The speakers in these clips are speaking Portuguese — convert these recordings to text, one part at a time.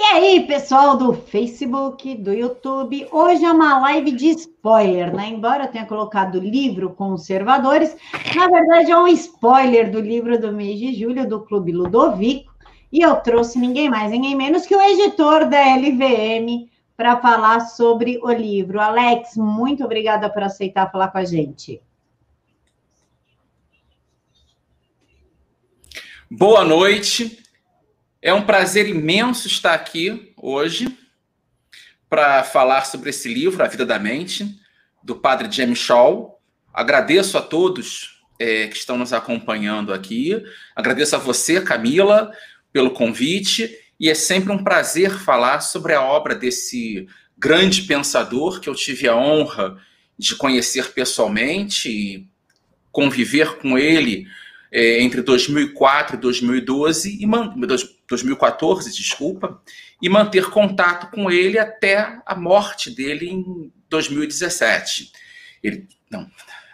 E aí, pessoal do Facebook, do YouTube, hoje é uma live de spoiler, né? Embora eu tenha colocado livro Conservadores, na verdade é um spoiler do livro do mês de julho do Clube Ludovico, e eu trouxe ninguém mais, ninguém menos que o editor da LVM para falar sobre o livro. Alex, muito obrigada por aceitar falar com a gente. Boa noite. É um prazer imenso estar aqui hoje para falar sobre esse livro, A Vida da Mente, do padre James Shaw. Agradeço a todos é, que estão nos acompanhando aqui. Agradeço a você, Camila, pelo convite. E é sempre um prazer falar sobre a obra desse grande pensador que eu tive a honra de conhecer pessoalmente e conviver com ele é, entre 2004 e 2012 e 2014, desculpa, e manter contato com ele até a morte dele em 2017. Ele, não,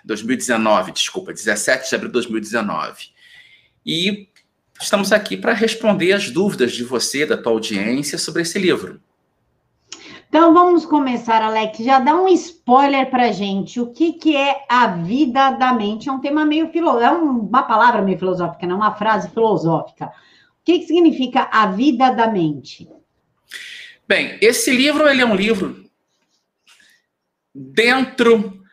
2019, desculpa, 17 de abril de 2019. E estamos aqui para responder as dúvidas de você, da tua audiência, sobre esse livro. Então vamos começar, Alex. Já dá um spoiler para gente. O que, que é a vida da mente? É um tema meio filosófico, é uma palavra meio filosófica, não é uma frase filosófica. O que, que significa a vida da mente? Bem, esse livro ele é um livro dentro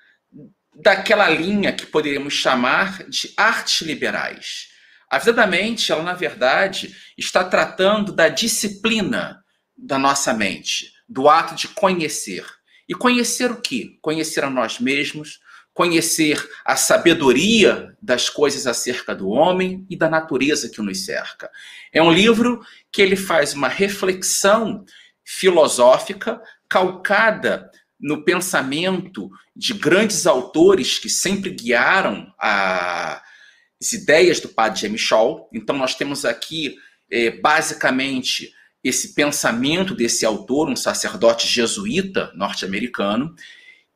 daquela linha que poderíamos chamar de artes liberais. A vida da mente, ela na verdade está tratando da disciplina da nossa mente, do ato de conhecer. E conhecer o quê? Conhecer a nós mesmos, conhecer a sabedoria das coisas acerca do homem e da natureza que nos cerca. É um livro que ele faz uma reflexão filosófica calcada no pensamento de grandes autores que sempre guiaram as ideias do padre James Shaw. Então nós temos aqui é, basicamente esse pensamento desse autor, um sacerdote jesuíta norte-americano,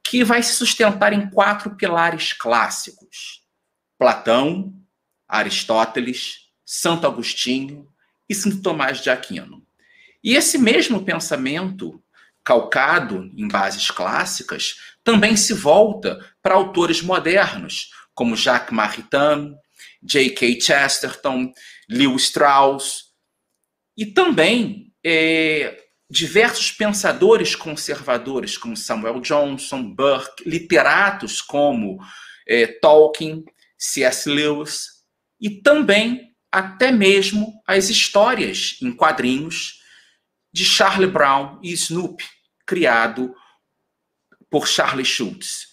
que vai se sustentar em quatro pilares clássicos: Platão, Aristóteles, Santo Agostinho e Santo Tomás de Aquino. E esse mesmo pensamento, calcado em bases clássicas, também se volta para autores modernos, como Jacques Maritain, J.K. Chesterton, Lewis Strauss, e também é, diversos pensadores conservadores, como Samuel Johnson, Burke, literatos como é, Tolkien, C.S. Lewis, e também até mesmo as histórias em quadrinhos de Charlie Brown e Snoopy, criado por Charlie Schultz.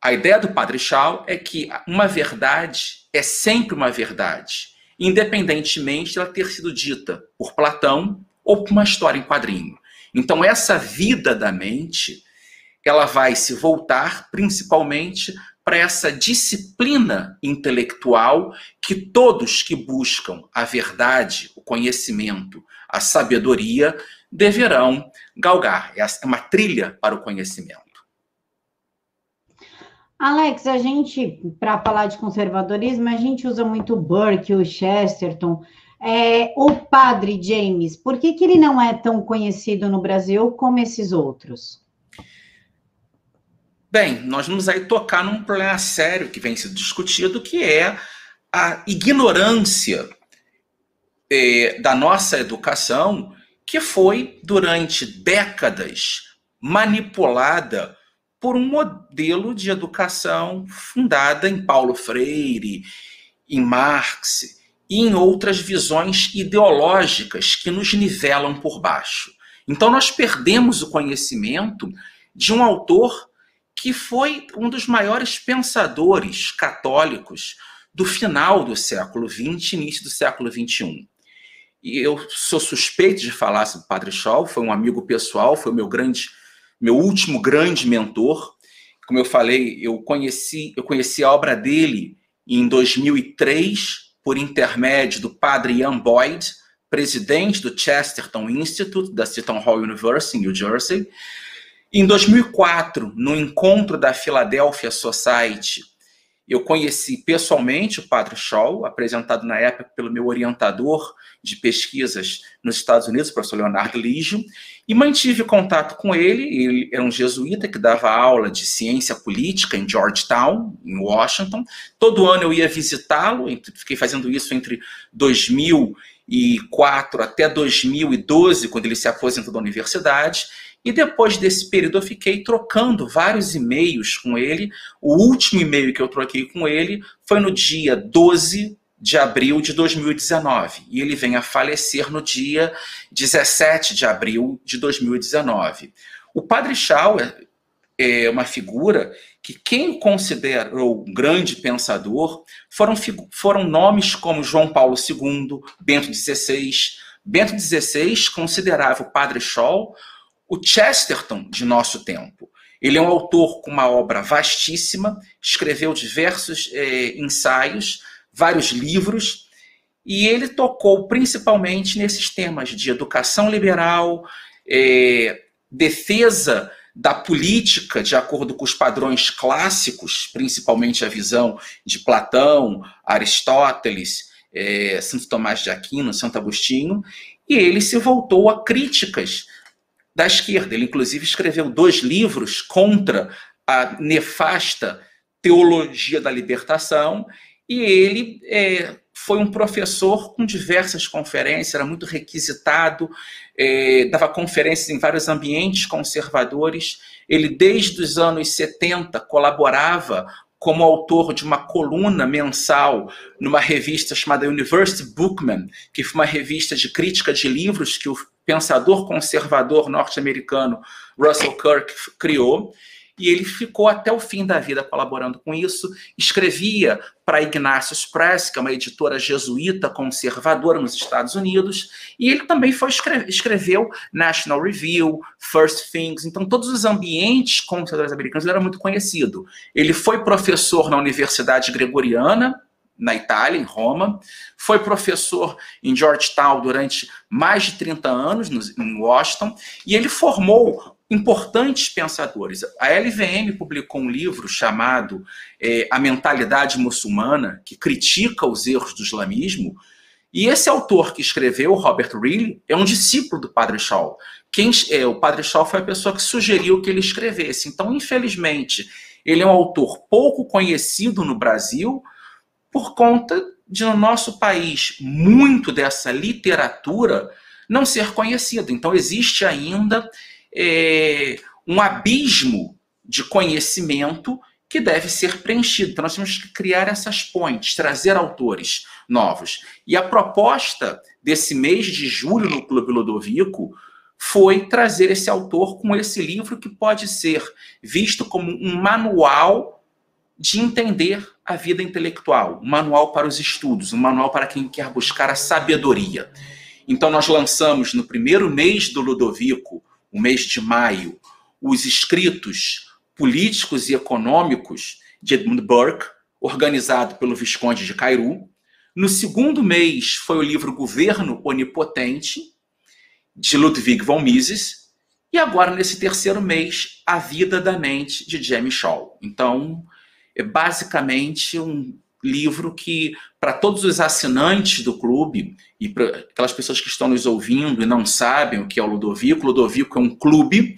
A ideia do Padre Shaw é que uma verdade é sempre uma verdade independentemente de ela ter sido dita por Platão ou por uma história em quadrinho. Então, essa vida da mente, ela vai se voltar principalmente para essa disciplina intelectual que todos que buscam a verdade, o conhecimento, a sabedoria, deverão galgar. É uma trilha para o conhecimento. Alex, a gente, para falar de conservadorismo, a gente usa muito Burke, o Chesterton, é, o padre James. Por que, que ele não é tão conhecido no Brasil como esses outros? Bem, nós vamos aí tocar num problema sério que vem sendo discutido, que é a ignorância é, da nossa educação, que foi durante décadas manipulada por um modelo de educação fundada em Paulo Freire, em Marx e em outras visões ideológicas que nos nivelam por baixo. Então, nós perdemos o conhecimento de um autor que foi um dos maiores pensadores católicos do final do século XX, início do século XXI. E eu sou suspeito de falar sobre o Padre Shaw, foi um amigo pessoal, foi o meu grande meu último grande mentor. Como eu falei, eu conheci, eu conheci a obra dele em 2003 por intermédio do padre Ian Boyd, presidente do Chesterton Institute da Seton Hall University em New Jersey. Em 2004, no encontro da Philadelphia Society, eu conheci pessoalmente o Padre Scholl, apresentado na época pelo meu orientador de pesquisas nos Estados Unidos, o professor Leonardo Ligio, e mantive contato com ele. Ele era um jesuíta que dava aula de ciência política em Georgetown, em Washington. Todo ano eu ia visitá-lo, fiquei fazendo isso entre 2004 até 2012, quando ele se aposentou da universidade. E depois desse período eu fiquei trocando vários e-mails com ele. O último e-mail que eu troquei com ele foi no dia 12 de abril de 2019. E ele vem a falecer no dia 17 de abril de 2019. O Padre Schauer é uma figura que quem considerou um grande pensador foram, foram nomes como João Paulo II, Bento XVI. Bento XVI considerava o Padre Scholl o Chesterton de nosso tempo. Ele é um autor com uma obra vastíssima, escreveu diversos é, ensaios, vários livros, e ele tocou principalmente nesses temas de educação liberal, é, defesa da política de acordo com os padrões clássicos, principalmente a visão de Platão, Aristóteles, é, Santo Tomás de Aquino, Santo Agostinho, e ele se voltou a críticas da esquerda. Ele, inclusive, escreveu dois livros contra a nefasta teologia da libertação, e ele é, foi um professor com diversas conferências, era muito requisitado, é, dava conferências em vários ambientes conservadores. Ele, desde os anos 70, colaborava como autor de uma coluna mensal numa revista chamada University Bookman, que foi uma revista de crítica de livros que o pensador conservador norte-americano Russell Kirk criou, e ele ficou até o fim da vida colaborando com isso. Escrevia para Ignatius Press, que é uma editora jesuíta conservadora nos Estados Unidos, e ele também foi escreveu National Review, First Things, então todos os ambientes conservadores americanos ele era muito conhecido. Ele foi professor na Universidade Gregoriana na Itália, em Roma. Foi professor em Georgetown durante mais de 30 anos, em Washington, e ele formou importantes pensadores. A LVM publicou um livro chamado é, A Mentalidade Muçulmana, que critica os erros do islamismo, e esse autor que escreveu, Robert Reilly, é um discípulo do Padre Shaw. Quem, é, o Padre Shaw foi a pessoa que sugeriu que ele escrevesse. Então, infelizmente, ele é um autor pouco conhecido no Brasil, por conta de no nosso país muito dessa literatura não ser conhecida. Então existe ainda é, um abismo de conhecimento que deve ser preenchido. Então nós temos que criar essas pontes, trazer autores novos. E a proposta desse mês de julho no Clube Ludovico foi trazer esse autor com esse livro que pode ser visto como um manual de entender a vida intelectual, um manual para os estudos, um manual para quem quer buscar a sabedoria. Então, nós lançamos no primeiro mês do Ludovico, o mês de maio, os escritos políticos e econômicos de Edmund Burke, organizado pelo Visconde de Cairu. No segundo mês foi o livro Governo Onipotente, de Ludwig von Mises. E agora, nesse terceiro mês, A Vida da Mente, de Jamie Shaw. Então, é basicamente um livro que, para todos os assinantes do clube e para aquelas pessoas que estão nos ouvindo e não sabem o que é o Ludovico, Ludovico é um clube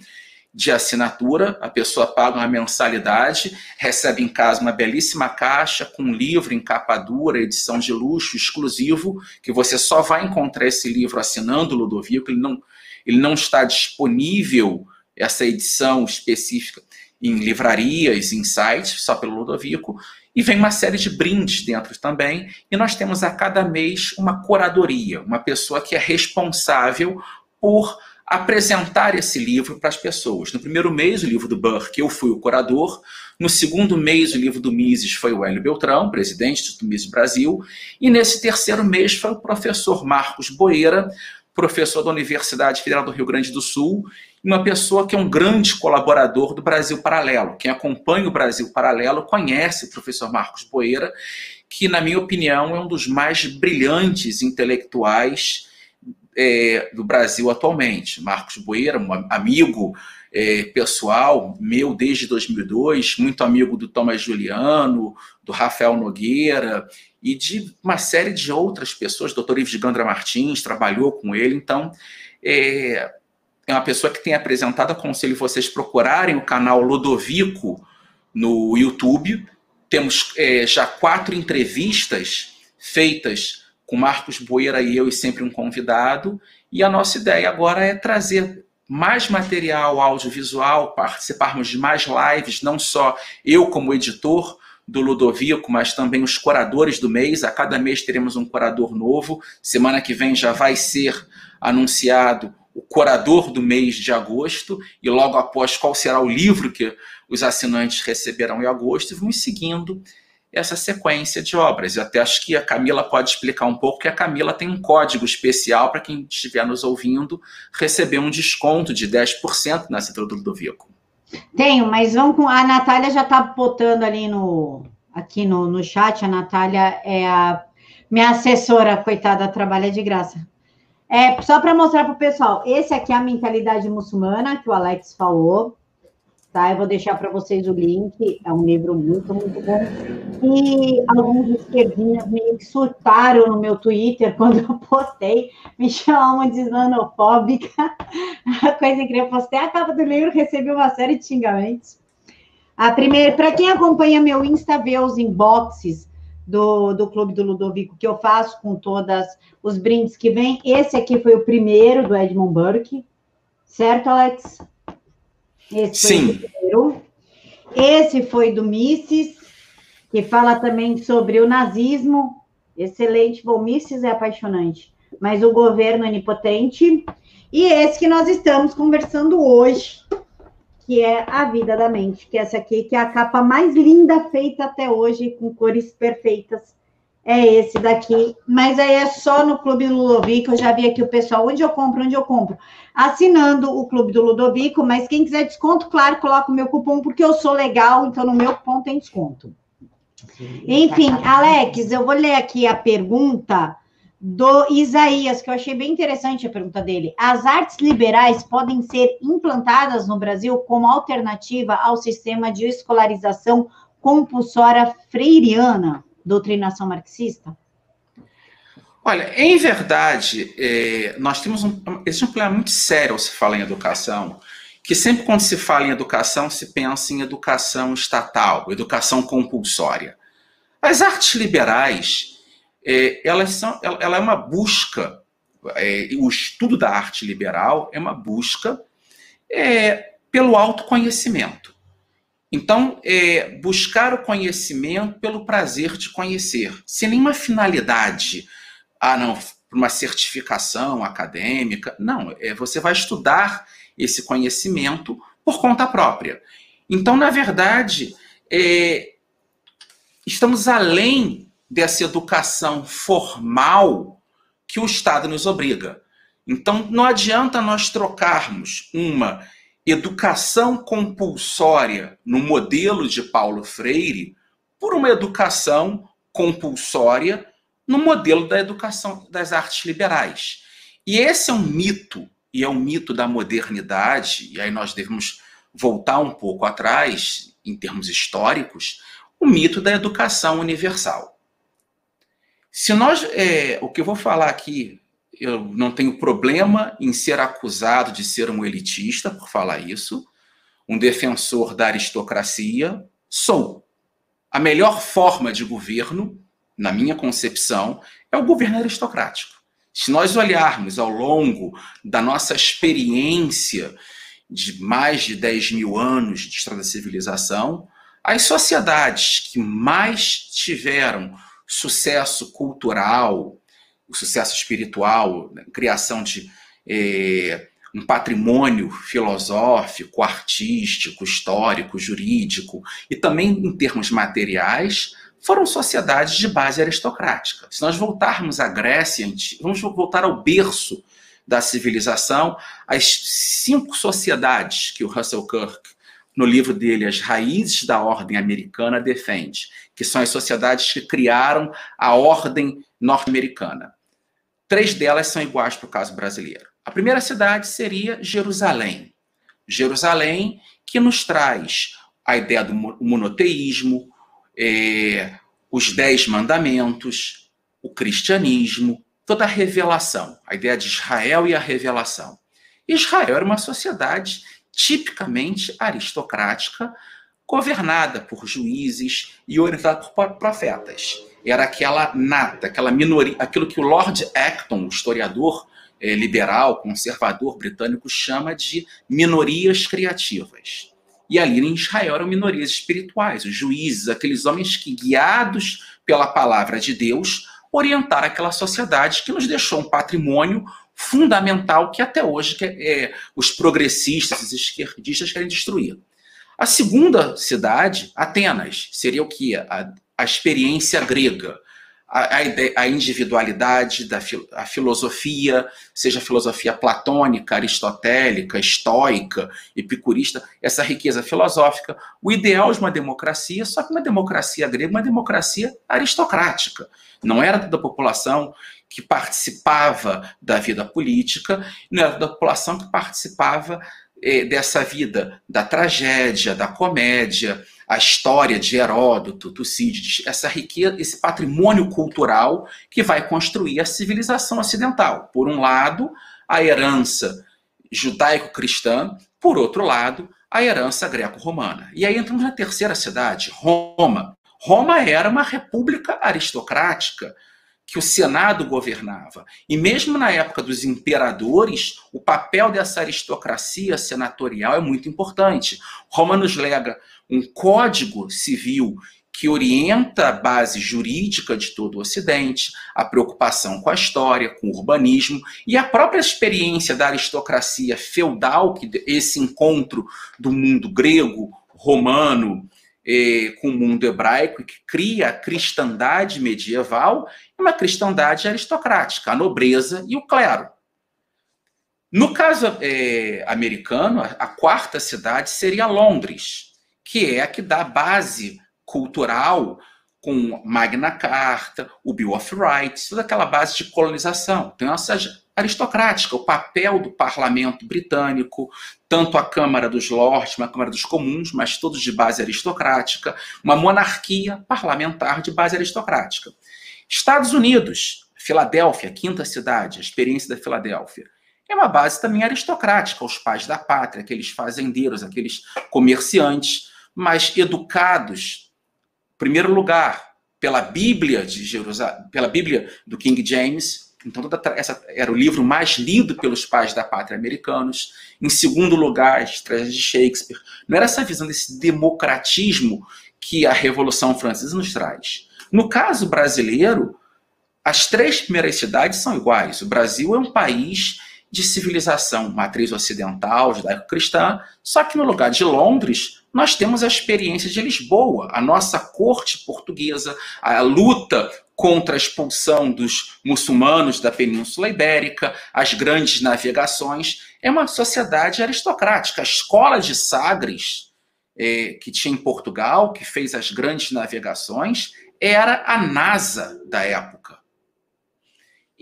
de assinatura, a pessoa paga uma mensalidade, recebe em casa uma belíssima caixa com um livro em capa dura, edição de luxo, exclusivo, que você só vai encontrar esse livro assinando o Ludovico, ele não, ele não está disponível, essa edição específica, em livrarias, em sites, só pelo Ludovico, e vem uma série de brindes dentro também, e nós temos a cada mês uma curadoria, uma pessoa que é responsável por apresentar esse livro para as pessoas. No primeiro mês, o livro do Burke, eu fui o curador. No segundo mês, o livro do Mises foi o Hélio Beltrão, presidente do Mises Brasil. E nesse terceiro mês foi o professor Marcos Boeira, professor da Universidade Federal do Rio Grande do Sul, uma pessoa que é um grande colaborador do Brasil Paralelo. Quem acompanha o Brasil Paralelo conhece o professor Marcos Poeira, que, na minha opinião, é um dos mais brilhantes intelectuais é, do Brasil atualmente. Marcos Boeira, um amigo é, pessoal meu desde 2002, muito amigo do Thomas Juliano, do Rafael Nogueira e de uma série de outras pessoas. Doutor Ives Gandra Martins trabalhou com ele, então é, é uma pessoa que tem apresentado. Aconselho vocês procurarem o canal Ludovico no YouTube. Temos é, já quatro entrevistas feitas com Marcos Boeira e eu, e sempre um convidado. E a nossa ideia agora é trazer mais material audiovisual, participarmos de mais lives, não só eu como editor do Ludovico, mas também os curadores do mês. A cada mês teremos um curador novo. Semana que vem já vai ser anunciado o curador do mês de agosto e logo após qual será o livro que os assinantes receberão em agosto e vamos seguindo essa sequência de obras. Eu até acho que a Camila pode explicar um pouco que a Camila tem um código especial para quem estiver nos ouvindo receber um desconto de 10% na assinatura do Ludovico. Tenho, mas vamos com. A Natália já está botando ali no aqui no, no chat. A Natália é a minha assessora, coitada, trabalha de graça. É, só para mostrar para o pessoal, esse aqui é a mentalidade muçulmana que o Alex falou, tá? Eu vou deixar para vocês o link, é um livro muito, muito bom. E alguns esquerdinhos meio que surtaram no meu Twitter quando eu postei, me chamam de islamofóbica, a coisa que eu postei a capa do livro, recebi uma série de xingamentos. A primeira, para quem acompanha meu Insta, vê os inboxes do, do Clube do Ludovico que eu faço com todas os brindes que vem. Esse aqui foi o primeiro do Edmund Burke, certo, Alex? Esse Sim. o primeiro. Esse foi do Misses, que fala também sobre o nazismo. Excelente. Bom, Misses é apaixonante, mas o governo é onipotente. E esse que nós estamos conversando hoje, que é A Vida da Mente, que é essa aqui, que é a capa mais linda feita até hoje, com cores perfeitas. É esse daqui, mas aí é só no Clube do Ludovico. Eu já vi aqui o pessoal, onde eu compro, onde eu compro. Assinando o Clube do Ludovico, mas quem quiser desconto, claro, coloca o meu cupom, porque eu sou legal, então no meu cupom tem desconto. Enfim, Alex, eu vou ler aqui a pergunta do Isaías, que eu achei bem interessante a pergunta dele. As artes liberais podem ser implantadas no Brasil como alternativa ao sistema de escolarização compulsória freiriana, doutrinação marxista? Olha, em verdade, é, nós temos um, existe um problema muito sério ao se falar em educação, que sempre quando se fala em educação, se pensa em educação estatal, educação compulsória. As artes liberais, é, elas são, ela, ela, é uma busca, é, o estudo da arte liberal é uma busca é, pelo autoconhecimento. Então, é, buscar o conhecimento pelo prazer de conhecer, sem nenhuma finalidade, ah, não, uma certificação acadêmica. Não, é, você vai estudar esse conhecimento por conta própria. Então, na verdade, é, estamos além dessa educação formal que o Estado nos obriga. Então, não adianta nós trocarmos uma educação compulsória no modelo de Paulo Freire por uma educação compulsória no modelo da educação das artes liberais. E esse é um mito, e é um mito da modernidade, e aí nós devemos voltar um pouco atrás, em termos históricos, o mito da educação universal. Se nós, é, o que eu vou falar aqui, eu não tenho problema em ser acusado de ser um elitista por falar isso, um defensor da aristocracia, sou. A melhor forma de governo, na minha concepção, é o governo aristocrático. Se nós olharmos ao longo da nossa experiência de mais de 10 mil anos de história da civilização, as sociedades que mais tiveram sucesso cultural, o sucesso espiritual, né? criação de é, um patrimônio filosófico, artístico, histórico, jurídico e também em termos materiais, foram sociedades de base aristocrática. Se nós voltarmos à Grécia, vamos voltar ao berço da civilização, as cinco sociedades que o Russell Kirk, no livro dele, As Raízes da Ordem Americana, defende que são as sociedades que criaram a ordem norte-americana. Três delas são iguais para o caso brasileiro. A primeira cidade seria Jerusalém. Jerusalém, que nos traz a ideia do monoteísmo, é, os dez mandamentos, o cristianismo, toda a revelação, a ideia de Israel e a revelação. Israel era uma sociedade tipicamente aristocrática, governada por juízes e orientada por profetas. Era aquela nata, aquela minoria, aquilo que o Lord Acton, o historiador eh, liberal, conservador britânico, chama de minorias criativas. E ali em Israel eram minorias espirituais, os juízes, aqueles homens que, guiados pela palavra de Deus, orientaram aquela sociedade que nos deixou um patrimônio fundamental que até hoje que, é, os progressistas, os esquerdistas querem destruir. A segunda cidade, Atenas, seria o que? A, a experiência grega, a, a, individualidade da a filosofia, seja a filosofia platônica, aristotélica, estoica, epicurista, essa riqueza filosófica, o ideal de uma democracia, só que uma democracia grega, uma democracia aristocrática. Não era toda a população que participava da vida política, não era toda a população que participava eh, dessa vida da tragédia, da comédia, a história de Heródoto, Tucídides, essa riqueza, esse patrimônio cultural que vai construir a civilização ocidental. Por um lado, a herança judaico-cristã, por outro lado, a herança greco-romana. E aí entramos na terceira cidade, Roma. Roma era uma república aristocrática que o Senado governava. E mesmo na época dos imperadores, o papel dessa aristocracia senatorial é muito importante. Roma nos lega um código civil que orienta a base jurídica de todo o Ocidente, a preocupação com a história, com o urbanismo e a própria experiência da aristocracia feudal, que esse encontro do mundo grego, romano, com o mundo hebraico, que cria a cristandade medieval, uma cristandade aristocrática, a nobreza e o clero. No caso eh, americano, a, quarta cidade seria Londres que é a que dá base cultural com Magna Carta, o Bill of Rights, toda aquela base de colonização. Então, essa aristocrática, o papel do parlamento britânico, tanto a Câmara dos Lordes, a Câmara dos Comuns, mas todos de base aristocrática, uma monarquia parlamentar de base aristocrática. Estados Unidos, Filadélfia, quinta cidade, a experiência da Filadélfia. É uma base também aristocrática, os pais da pátria, aqueles fazendeiros, aqueles comerciantes, mas educados, em primeiro lugar, pela Bíblia de Jerusalém, pela Bíblia do King James. Então, essa era o livro mais lido pelos pais da pátria americanos. Em segundo lugar, as tragédias de Shakespeare. Não era essa visão desse democratismo que a Revolução Francesa nos traz. No caso brasileiro, as três primeiras cidades são iguais. O Brasil é um país de civilização matriz ocidental, judaico-cristã, só que no lugar de Londres, nós temos a experiência de Lisboa, a nossa corte portuguesa, a luta contra a expulsão dos muçulmanos da Península Ibérica, as grandes navegações. É uma sociedade aristocrática. A escola de Sagres, é, que tinha em Portugal, que fez as grandes navegações, era a NASA da época.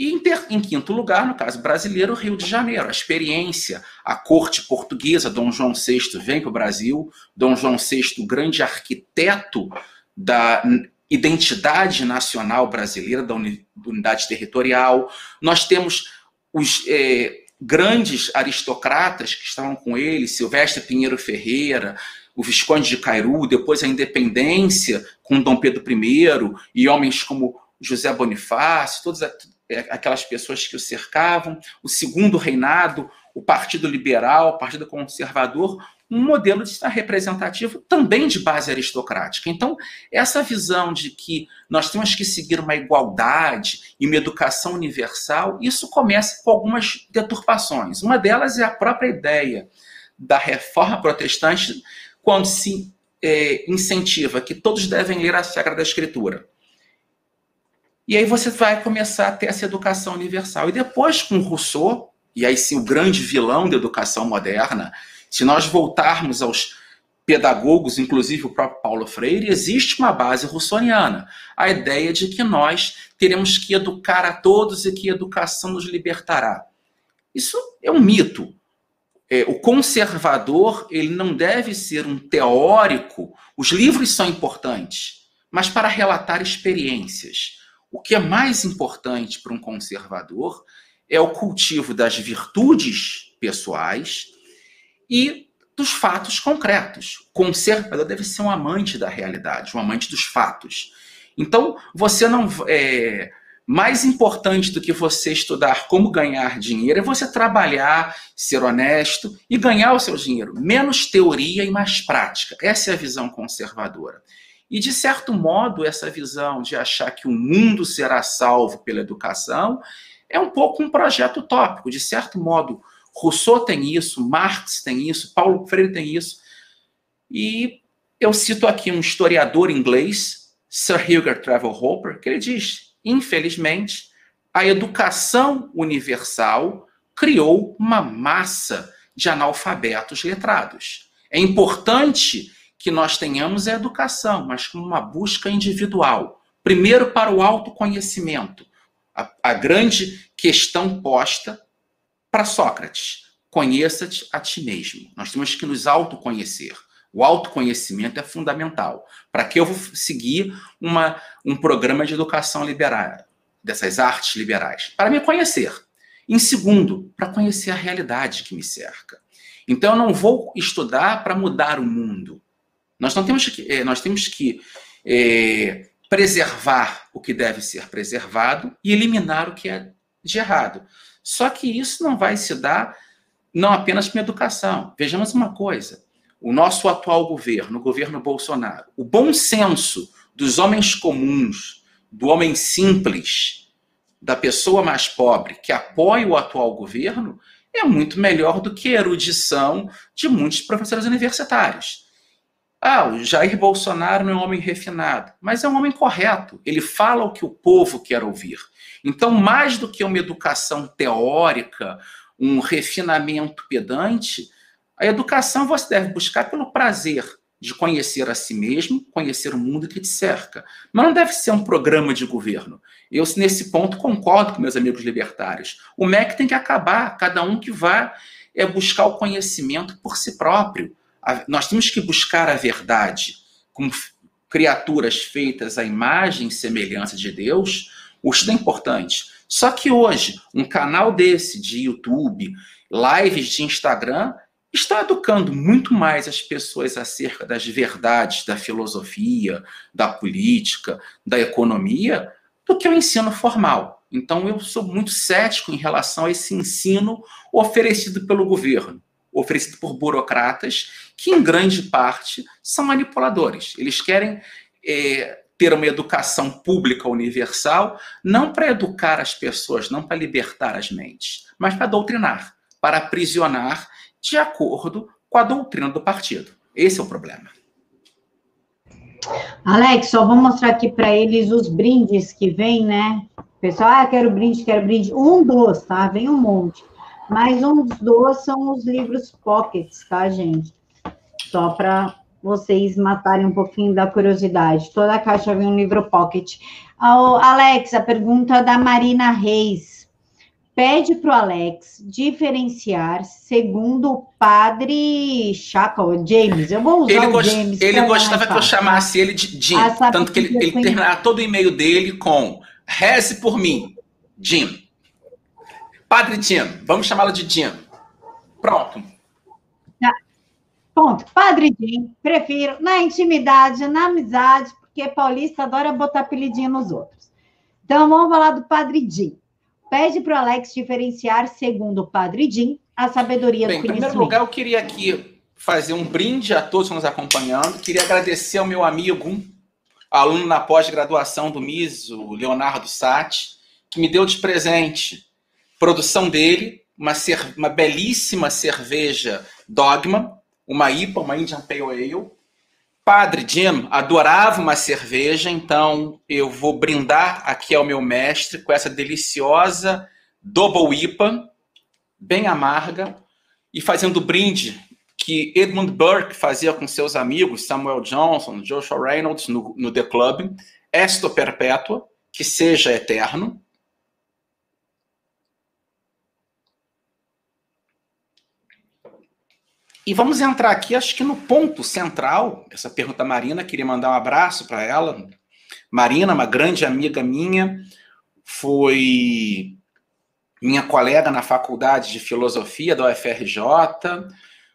E em, ter, em, quinto lugar, no caso brasileiro, Rio de Janeiro. A experiência, a corte portuguesa, Dom João VI vem para o Brasil. Dom João VI, o grande arquiteto da identidade nacional brasileira, da unidade territorial. Nós temos os é, grandes aristocratas que estavam com ele, Silvestre Pinheiro Ferreira, o Visconde de Cairu, depois a independência com Dom Pedro I, e homens como José Bonifácio, todos aquelas pessoas que o cercavam, o segundo reinado, o Partido Liberal, o Partido Conservador, um modelo de representativo também de base aristocrática. Então, essa visão de que nós temos que seguir uma igualdade e uma educação universal, isso começa com algumas deturpações. Uma delas é a própria ideia da reforma protestante, quando se é, incentiva que todos devem ler a Sagrada Escritura. E aí você vai começar a ter essa educação universal. E depois, com Rousseau, e aí sim o grande vilão da educação moderna, se nós voltarmos aos pedagogos, inclusive o próprio Paulo Freire, existe uma base russoniana. A ideia de que nós teremos que educar a todos e que a educação nos libertará. Isso é um mito. É, o conservador ele não deve ser um teórico. Os livros são importantes, mas para relatar experiências. O que é mais importante para um conservador é o cultivo das virtudes pessoais e dos fatos concretos. O conservador deve ser um amante da realidade, um amante dos fatos. Então, você não. É, mais importante do que você estudar como ganhar dinheiro é você trabalhar, ser honesto e ganhar o seu dinheiro. Menos teoria e mais prática. Essa é a visão conservadora. E, de certo modo, essa visão de achar que o mundo será salvo pela educação é um pouco um projeto utópico. De certo modo, Rousseau tem isso, Marx tem isso, Paulo Freire tem isso. E eu cito aqui um historiador inglês, Sir Hilger Travel Hopper, que ele diz: infelizmente, a educação universal criou uma massa de analfabetos letrados. É importante que nós tenhamos a educação, mas com uma busca individual. Primeiro, para o autoconhecimento. A, a grande questão posta para Sócrates: conheça-te a ti mesmo. Nós temos que nos autoconhecer. O autoconhecimento é fundamental. Para que eu vou seguir uma, um programa de educação liberal, dessas artes liberais? Para me conhecer. Em segundo, para conhecer a realidade que me cerca. Então, eu não vou estudar para mudar o mundo. Nós não temos que, eh, nós temos que é, preservar o que deve ser preservado e eliminar o que é de errado. Só que isso não vai se dar não apenas com educação. Vejamos uma coisa: o nosso atual governo, o governo Bolsonaro, o bom senso dos homens comuns, do homem simples, da pessoa mais pobre que apoia o atual governo, é muito melhor do que a erudição de muitos professores universitários. Ah, o Jair Bolsonaro não é um homem refinado, mas é um homem correto. Ele fala o que o povo quer ouvir. Então, mais do que uma educação teórica, um refinamento pedante, a educação você deve buscar pelo prazer de conhecer a si mesmo, conhecer o mundo que te cerca. Mas não deve ser um programa de governo. Eu, nesse ponto, concordo com meus amigos libertários. O MEC tem que acabar, cada um que vá é buscar o conhecimento por si próprio. Nós temos que buscar a verdade como criaturas feitas à imagem e semelhança de Deus, o é importante. Só que hoje, um canal desse de YouTube, lives de Instagram, está educando muito mais as pessoas acerca das verdades da filosofia, da política, da economia, do que o ensino formal. Então, eu sou muito cético em relação a esse ensino oferecido pelo governo, oferecido por burocratas, que em grande parte são manipuladores. Eles querem é, ter uma educação pública universal, não para educar as pessoas, não para libertar as mentes, mas para doutrinar, para aprisionar de acordo com a doutrina do partido. Esse é o problema. Alex, só vou mostrar aqui para eles os brindes que vem, né? Pessoal, ah, quero brinde, quero brinde. Um dos, tá? Vem um monte. Mas um dos são os livros pockets, tá, gente? Só para vocês matarem um pouquinho da curiosidade. Toda a caixa vem um livro pocket. Oh, Alex, a pergunta da Marina Reis. Pede para o Alex diferenciar segundo o padre Chaka, ou James. Eu vou usar ele o. James. Ele gostava que eu chamasse ele de Jim. Ah, tanto que ele, ele terminava todo o e-mail dele com reze por mim, Jim. Padre Jim, vamos chamá-lo de Jim. Pronto, Ponto. Padre Jim, prefiro na intimidade, na amizade, porque paulista adora botar apelidinho nos outros. Então, vamos falar do Padre Jim. Pede para o Alex diferenciar, segundo o Padre Jim, a sabedoria Bem, do conhecimento. Em primeiro lugar, eu queria aqui fazer um brinde a todos que nos acompanhando. Queria agradecer ao meu amigo, aluno na pós-graduação do MIS, o Leonardo Sati, que me deu de presente produção dele, uma, uma belíssima cerveja Dogma, uma IPA, uma Indian Pale Ale. Padre Jim adorava uma cerveja, então eu vou brindar aqui ao meu mestre com essa deliciosa Double IPA, bem amarga, e fazendo o brinde que Edmund Burke fazia com seus amigos Samuel Johnson, Joshua Reynolds no, no The Club, Esto Perpétua, que seja eterno. E vamos entrar aqui, acho que no ponto central, essa pergunta Marina, queria mandar um abraço para ela. Marina, uma grande amiga minha, foi minha colega na faculdade de filosofia da UFRJ,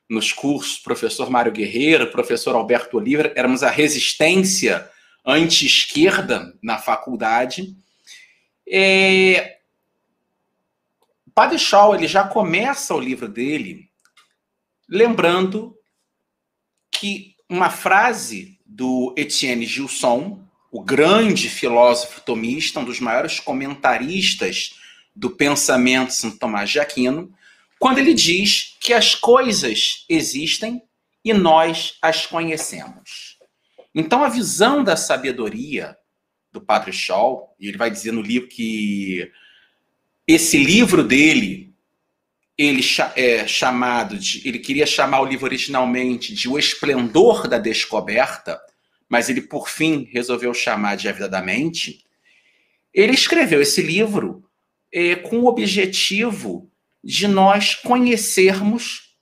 nos cursos professor Mário Guerreiro, professor Alberto Oliveira, éramos a resistência anti-esquerda na faculdade. É... Padre Shaw, ele já começa o livro dele lembrando que uma frase do Etienne Gilson, o grande filósofo tomista, um dos maiores comentaristas do pensamento São Tomás de Aquino, quando ele diz que as coisas existem e nós as conhecemos. Então, a visão da sabedoria do Padre Shaw, e ele vai dizer no livro que esse livro dele, ele é chamado de, ele queria chamar o livro originalmente de O Esplendor da Descoberta, mas ele por fim resolveu chamar de A Vida da Mente. Ele escreveu esse livro é, com o objetivo de nós conhecermos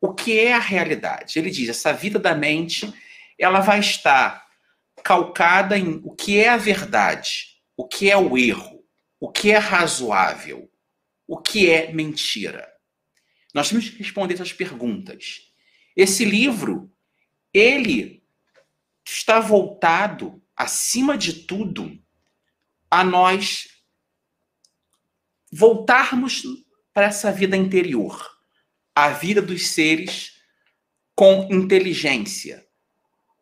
o que é a realidade. Ele diz: essa vida da mente, ela vai estar calcada em o que é a verdade, o que é o erro, o que é razoável, o que é mentira. Nós temos que responder essas perguntas. Esse livro, ele está voltado, acima de tudo, a nós voltarmos para essa vida interior, a vida dos seres com inteligência,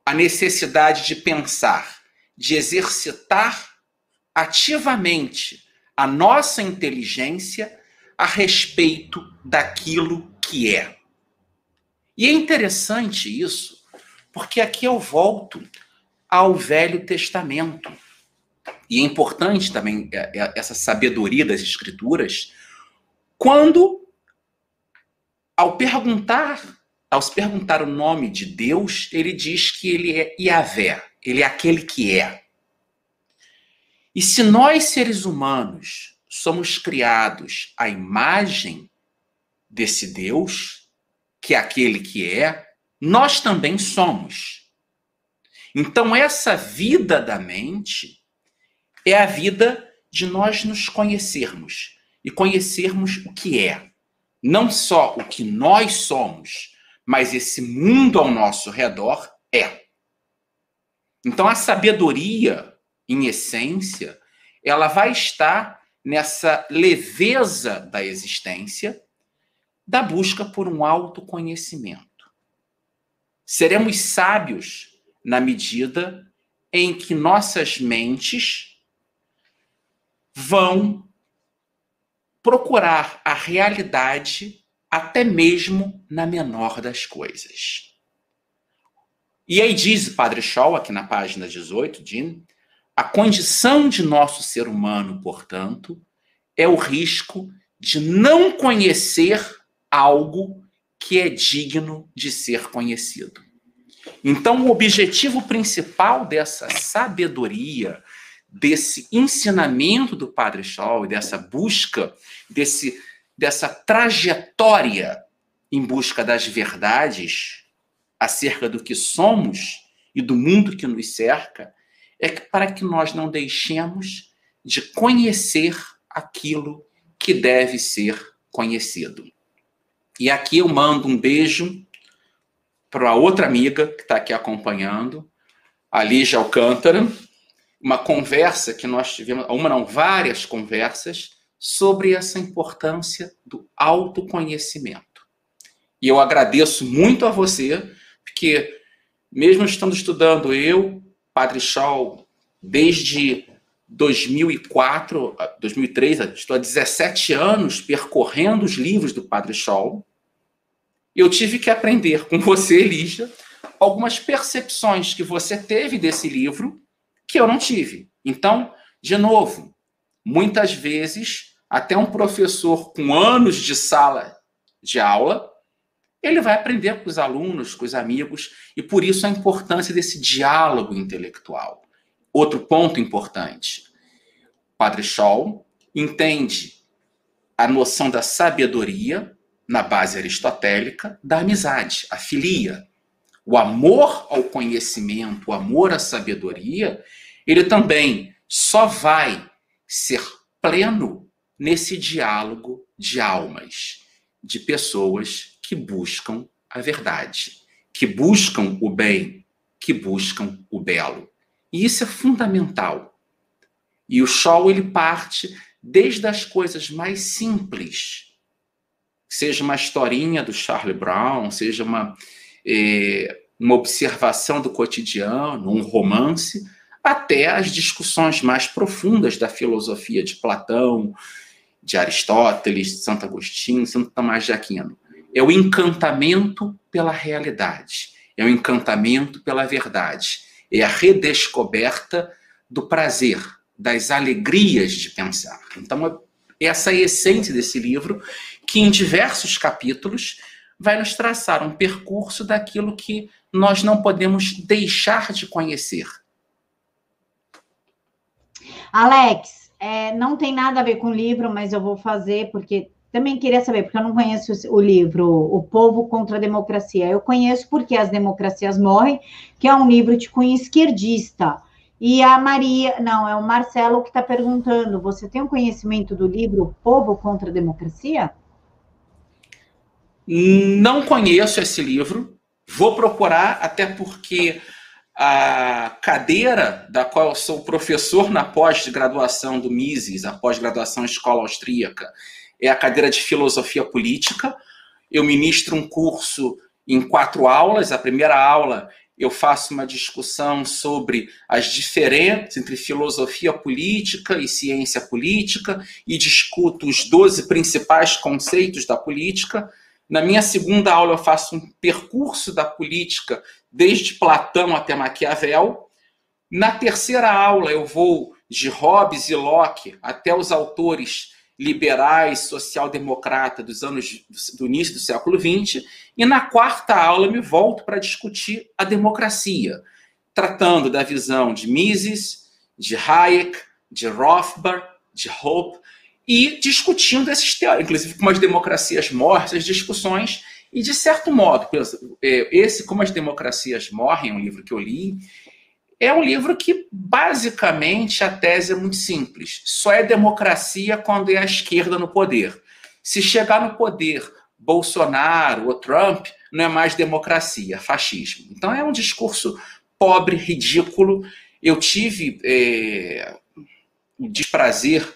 a necessidade de pensar, de exercitar ativamente a nossa inteligência a respeito daquilo que é. E é interessante isso, porque aqui eu volto ao Velho Testamento. E é importante também é, é, essa sabedoria das Escrituras, quando, ao perguntar, ao se perguntar o nome de Deus, ele diz que ele é Yahvé, ele é aquele que é. E se nós, seres humanos, somos criados à imagem desse Deus, que é aquele que é, nós também somos. Então, essa vida da mente é a vida de nós nos conhecermos e conhecermos o que é. Não só o que nós somos, mas esse mundo ao nosso redor é. Então a sabedoria, em essência, ela vai estar nessa leveza da existência, da busca por um autoconhecimento. Seremos sábios na medida em que nossas mentes vão procurar a realidade até mesmo na menor das coisas. E aí diz o Padre Shaw, aqui na página 18, de a condição de nosso ser humano, portanto, é o risco de não conhecer algo que é digno de ser conhecido. Então, o objetivo principal dessa sabedoria, desse ensinamento do Padre Shaw dessa busca, desse, dessa trajetória em busca das verdades acerca do que somos e do mundo que nos cerca, é que para que nós não deixemos de conhecer aquilo que deve ser conhecido. E aqui eu mando um beijo para outra amiga que está aqui acompanhando, a Lígia Alcântara, uma conversa que nós tivemos, uma não, várias conversas sobre essa importância do autoconhecimento. E eu agradeço muito a você, porque mesmo estando estudando eu, Padre Shaw, desde 2004, 2003, estou há 17 anos percorrendo os livros do Padre Shaw, eu tive que aprender com você, Lígia, algumas percepções que você teve desse livro que eu não tive. Então, de novo, muitas vezes, até um professor com anos de sala de aula ele vai aprender com os alunos, com os amigos, e por isso a importância desse diálogo intelectual. Outro ponto importante: o Padre Scholl entende a noção da sabedoria na base aristotélica da amizade, a filia. O amor ao conhecimento, o amor à sabedoria, ele também só vai ser pleno nesse diálogo de almas, de pessoas que buscam a verdade, que buscam o bem, que buscam o belo. E isso é fundamental. E o Shaw ele parte desde as coisas mais simples, seja uma historinha do Charlie Brown, seja uma, é, uma observação do cotidiano, um romance, até as discussões mais profundas da filosofia de Platão, de Aristóteles, de Santo Agostinho, Santo Tomás de Aquino. É o encantamento pela realidade, é o encantamento pela verdade, é a redescoberta do prazer, das alegrias de pensar. Então, essa é a essência desse livro, que em diversos capítulos vai nos traçar um percurso daquilo que nós não podemos deixar de conhecer. Alex, é, não tem nada a ver com o livro, mas eu vou fazer porque também queria saber, porque eu não conheço o livro O Povo contra a Democracia. Eu conheço Porque as Democracias Morrem, que é um livro de cunho esquerdista. E a Maria, não, é o Marcelo que está perguntando: você tem um conhecimento do livro O Povo contra a Democracia? Não conheço esse livro, vou procurar, até porque a cadeira da qual eu sou professor na pós-graduação do Mises, a pós-graduação Escola Austríaca, é a cadeira de Filosofia Política. Eu ministro um curso em quatro aulas. A primeira aula eu faço uma discussão sobre as diferenças entre filosofia política e ciência política e discuto os 12 principais conceitos da política. Na minha segunda aula, eu faço um percurso da política, desde Platão até Maquiavel. Na terceira aula, eu vou de Hobbes e Locke até os autores liberais, social-democrata dos anos do início do século XX, e na quarta aula me volto para discutir a democracia, tratando da visão de Mises, de Hayek, de Rothbard, de Hope, e discutindo esses teóricos, inclusive como as democracias mortas, discussões, e de certo modo, é, esse Como as Democracias Morrem, um livro que eu li, é um livro que, basicamente, a tese é muito simples. Só é democracia quando é a esquerda no poder. Se chegar no poder Bolsonaro ou Trump, não é mais democracia, é fascismo. Então é um discurso pobre, ridículo. Eu tive é, o desprazer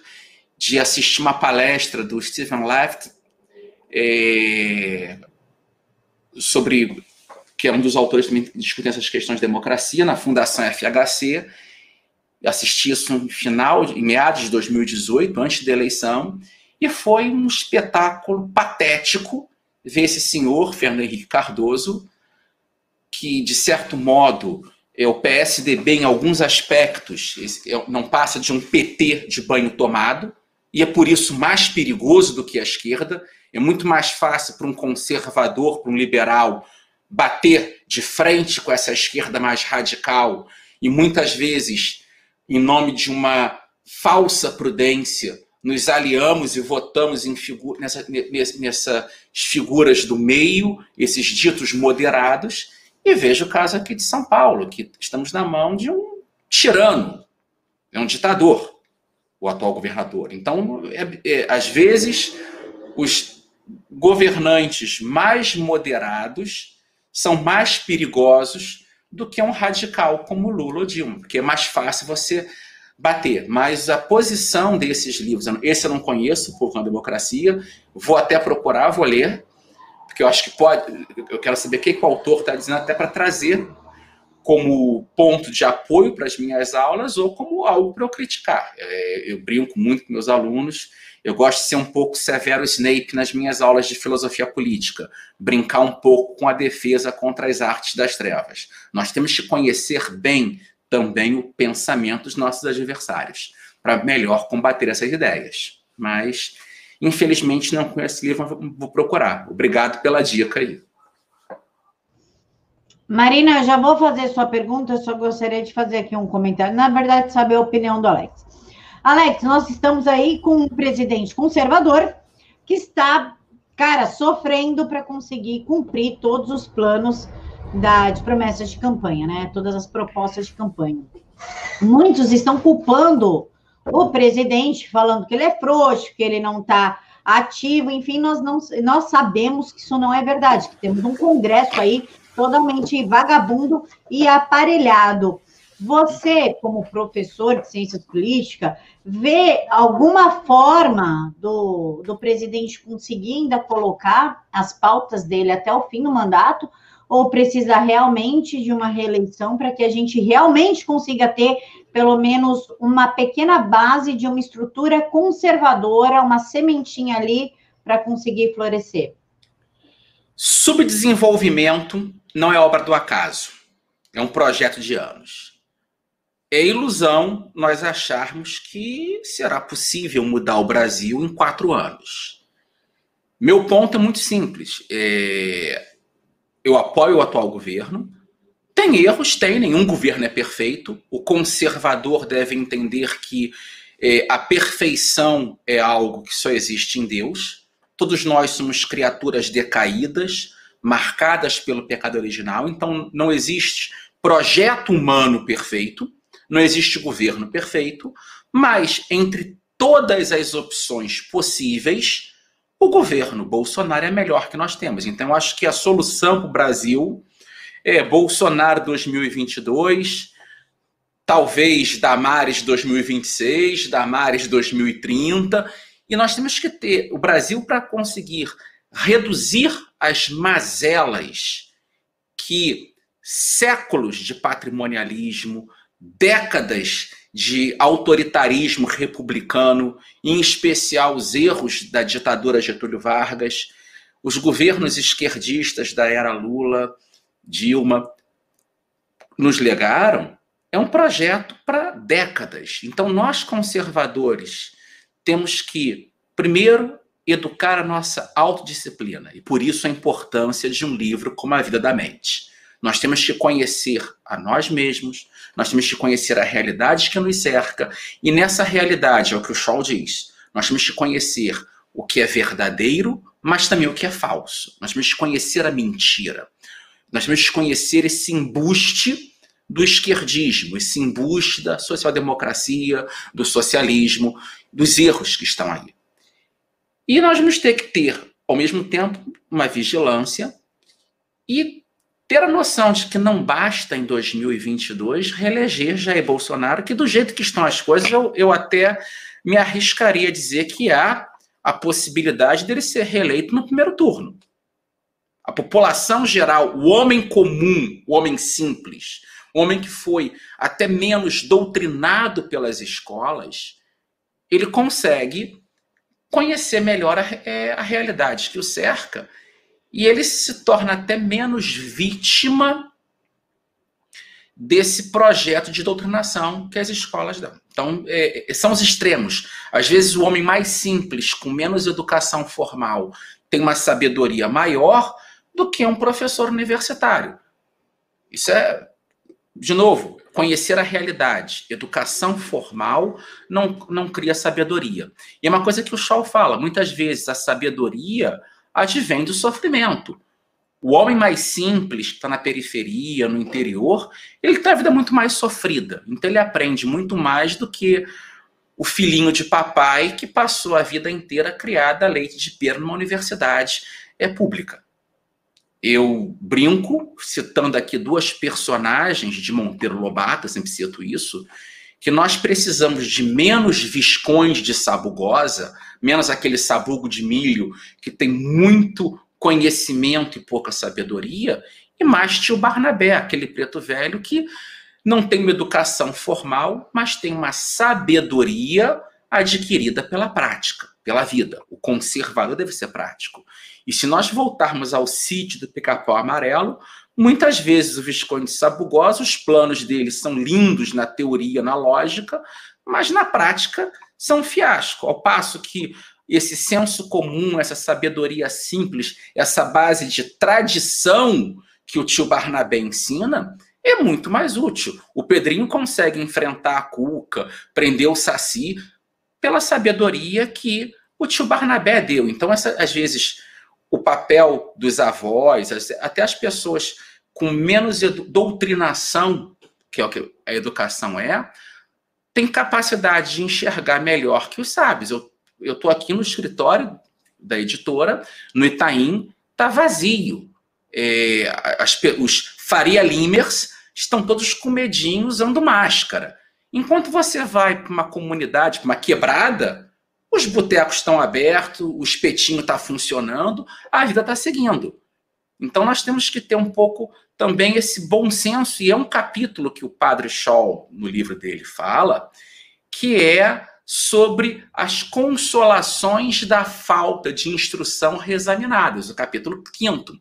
de assistir uma palestra do Stephen Left é, sobre que é um dos autores também que discutem essas questões de democracia, na Fundação FHC. Assisti isso no final, em meados de 2018, antes da eleição, e foi um espetáculo patético ver esse senhor, Fernando Henrique Cardoso, que, de certo modo, é o PSDB em alguns aspectos, é, não passa de um PT de banho tomado, e é por isso mais perigoso do que a esquerda. É muito mais fácil para um conservador, para um liberal, bater de frente com essa esquerda mais radical e muitas vezes, em nome de uma falsa prudência, nos aliamos e votamos em figu nessa, nessas figuras do meio, esses ditos moderados, e vejo o caso aqui de São Paulo, que estamos na mão de um tirano, é um ditador, o atual governador. Então, é, é, às vezes, os governantes mais moderados são mais perigosos do que um radical como Lula ou Dilma, porque é mais fácil você bater. Mas a posição desses livros, esse eu não conheço, Povo na Democracia, vou até procurar, vou ler, porque eu acho que pode, eu quero saber o que, que o autor está dizendo, até para trazer como ponto de apoio para as minhas aulas ou como algo para eu criticar. É, eu brinco muito com meus alunos eu gosto de ser um pouco severo Snape nas minhas aulas de filosofia política, brincar um pouco com a defesa contra as artes das trevas. Nós temos que conhecer bem também o pensamento dos nossos adversários, para melhor combater essas ideias. Mas, infelizmente, não conheço esse livro, vou procurar. Obrigado pela dica aí. Marina, eu já vou fazer sua pergunta, eu só gostaria de fazer aqui um comentário. Na verdade, saber a opinião do Alex. Alex, nós estamos aí com um presidente conservador que está, cara, sofrendo para conseguir cumprir todos os planos da, de promessas de campanha, né? Todas as propostas de campanha. Muitos estão culpando o presidente, falando que ele é frouxo, que ele não está ativo, enfim, nós não nós sabemos que isso não é verdade, que temos um congresso aí totalmente vagabundo e aparelhado. Você, como professor de ciências políticas, vê alguma forma do, do presidente conseguir ainda colocar as pautas dele até o fim do mandato? Ou precisa realmente de uma reeleição para que a gente realmente consiga ter pelo menos uma pequena base de uma estrutura conservadora, uma sementinha ali para conseguir florescer? Subdesenvolvimento não é obra do acaso. É um projeto de anos. É ilusão nós acharmos que será possível mudar o Brasil em quatro anos. Meu ponto é muito simples. É... Eu apoio o atual governo. Tem erros? Tem. Nenhum governo é perfeito. O conservador deve entender que é, a perfeição é algo que só existe em Deus. Todos nós somos criaturas decaídas marcadas pelo pecado original, então não existe projeto humano perfeito, não existe governo perfeito, mas entre todas as opções possíveis, o governo Bolsonaro é melhor que nós temos. Então, acho que a solução para o Brasil é Bolsonaro 2022, talvez Damares 2026, Damares 2030, e nós temos que ter o Brasil para conseguir reduzir as mazelas que séculos de patrimonialismo, décadas de autoritarismo republicano, em especial os erros da ditadura Getúlio Vargas, os governos esquerdistas da era Lula, Dilma, nos legaram, é um projeto para décadas. Então, nós conservadores temos que, primeiro, educar a nossa autodisciplina. E por isso a importância de um livro como A Vida da Mente. Nós temos que conhecer a nós mesmos, nós temos que conhecer a realidade que nos cerca, e nessa realidade, é o que o Shaw diz, nós temos que conhecer o que é verdadeiro, mas também o que é falso. Nós temos que conhecer a mentira. Nós temos que conhecer esse embuste do esquerdismo, esse embuste da social-democracia, do socialismo, dos erros que estão aí. E nós vamos ter que ter, ao mesmo tempo, uma vigilância e ter a noção de que não basta em 2022 reeleger Jair Bolsonaro, que do jeito que estão as coisas, eu, eu até me arriscaria a dizer que há a possibilidade dele ser reeleito no primeiro turno. A população geral, o homem comum, o homem simples, o homem que foi até menos doutrinado pelas escolas, ele consegue conhecer melhor a, é, a realidade que o cerca e ele se torna até menos vítima desse projeto de doutrinação que as escolas dão. Então, é, é, são os extremos. Às vezes, o homem mais simples, com menos educação formal, tem uma sabedoria maior do que um professor universitário. Isso é, de novo, conhecer a realidade. Educação formal não, não cria sabedoria. E é uma coisa que o Shaw fala: muitas vezes a sabedoria advém do sofrimento. O homem mais simples, que está na periferia, no interior, ele tem a vida muito mais sofrida. Então ele aprende muito mais do que o filhinho de papai que passou a vida inteira criada a leite de pera numa universidade é pública. Eu brinco, citando aqui duas personagens de Monteiro Lobato, sempre cito isso, que nós precisamos de menos viscões de sabugosa, menos aquele sabugo de milho que tem muito conhecimento e pouca sabedoria, e mais tio Barnabé, aquele preto velho que não tem uma educação formal, mas tem uma sabedoria adquirida pela prática, pela vida. O conservador deve ser prático. E se nós voltarmos ao sítio do pica-pau amarelo, muitas vezes o Visconde Sabugosa, os planos dele são lindos na teoria, na lógica, mas na prática são um fiasco. Ao passo que esse senso comum, essa sabedoria simples, essa base de tradição que o tio Barnabé ensina é muito mais útil. O Pedrinho consegue enfrentar a Cuca, prender o Saci, pela sabedoria que o tio Barnabé deu. Então, essa, às vezes, o papel dos avós, até as pessoas com menos doutrinação, que é o que a educação é, tem capacidade de enxergar melhor que os sábios. Eu estou aqui no escritório da editora, no Itaim, está vazio. É, as, os Faria Limers estão todos com medinho usando máscara. Enquanto você vai para uma comunidade, para uma quebrada, os botecos estão abertos, o espetinho está funcionando, a vida está seguindo. Então nós temos que ter um pouco também esse bom senso, e é um capítulo que o padre Scholl, no livro dele, fala, que é sobre as consolações da falta de instrução reexaminadas, o capítulo 5.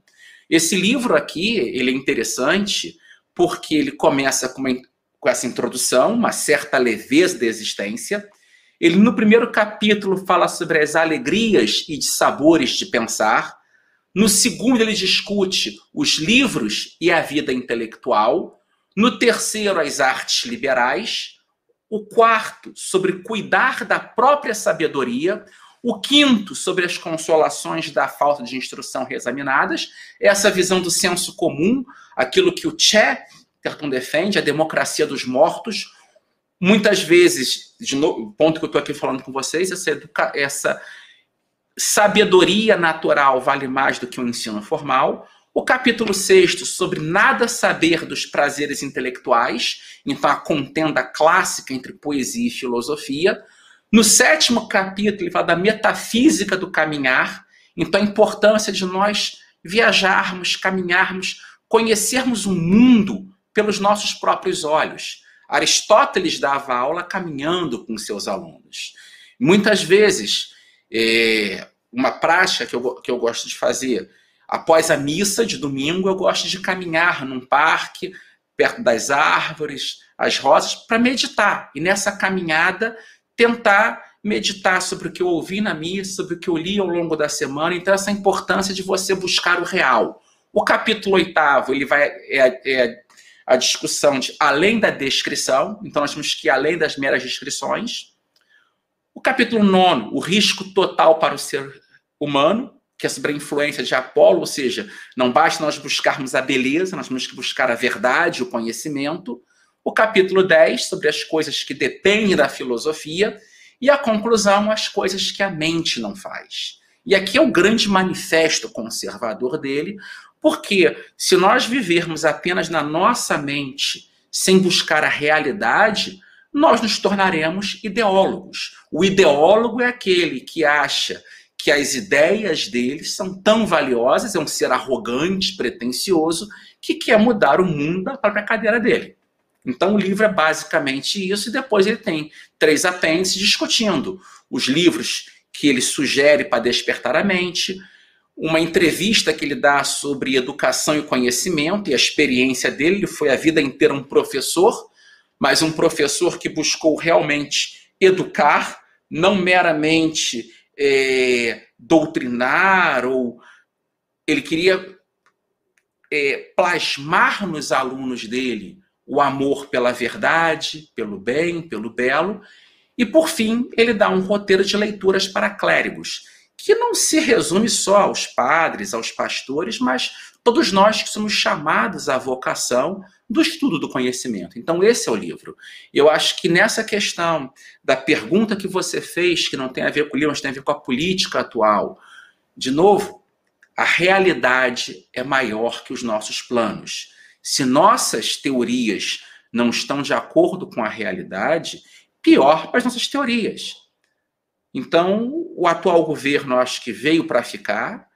Esse livro aqui, ele é interessante porque ele começa com, uma, com essa introdução, uma certa leveza da existência. Ele, no primeiro capítulo, fala sobre as alegrias e sabores de pensar. No segundo, ele discute os livros e a vida intelectual. No terceiro, as artes liberais. O quarto, sobre cuidar da própria sabedoria. O quinto, sobre as consolações da falta de instrução reexaminadas, essa visão do senso comum, aquilo que o Chesterton defende, a democracia dos mortos. Muitas vezes, de novo, o ponto que eu estou aqui falando com vocês, essa, educa essa sabedoria natural vale mais do que o um ensino formal. O capítulo 6 sobre nada saber dos prazeres intelectuais, então a contenda clássica entre poesia e filosofia. No sétimo capítulo, ele fala da metafísica do caminhar, então a importância de nós viajarmos, caminharmos, conhecermos o mundo pelos nossos próprios olhos. Aristóteles dava aula caminhando com seus alunos. Muitas vezes, é, uma prática que eu, que eu gosto de fazer, após a missa de domingo, eu gosto de caminhar num parque, perto das árvores, as rosas, para meditar. E nessa caminhada, tentar meditar sobre o que eu ouvi na missa, sobre o que eu li ao longo da semana. Então, essa importância de você buscar o real. O capítulo oitavo, ele vai é, é a discussão de além da descrição, então nós temos que ir além das meras descrições. O capítulo nono, o risco total para o ser humano, que é sobre a influência de Apolo, ou seja, não basta nós buscarmos a beleza, nós temos que buscar a verdade, o conhecimento o capítulo 10, sobre as coisas que dependem da filosofia, e a conclusão, as coisas que a mente não faz. E aqui é o grande manifesto conservador dele, porque se nós vivermos apenas na nossa mente, sem buscar a realidade, nós nos tornaremos ideólogos. O ideólogo é aquele que acha que as ideias dele são tão valiosas, é um ser arrogante, pretensioso, que quer mudar o mundo da própria cadeira dele. Então, o livro é basicamente isso, e depois ele tem três apêndices discutindo os livros que ele sugere para despertar a mente, uma entrevista que ele dá sobre educação e conhecimento e a experiência dele. Ele foi a vida inteira um professor, mas um professor que buscou realmente educar, não meramente é, doutrinar, ou ele queria é, plasmar nos alunos dele o amor pela verdade, pelo bem, pelo belo. E, por fim, ele dá um roteiro de leituras para clérigos, que não se resume só aos padres, aos pastores, mas todos nós que somos chamados à vocação do estudo do conhecimento. Então, esse é o livro. Eu acho que nessa questão da pergunta que você fez, que não tem a ver com o livro, mas tem a ver com a política atual, de novo, a realidade é maior que os nossos planos. Se nossas teorias não estão de acordo com a realidade, pior para as nossas teorias. Então, o atual governo, acho que veio para ficar.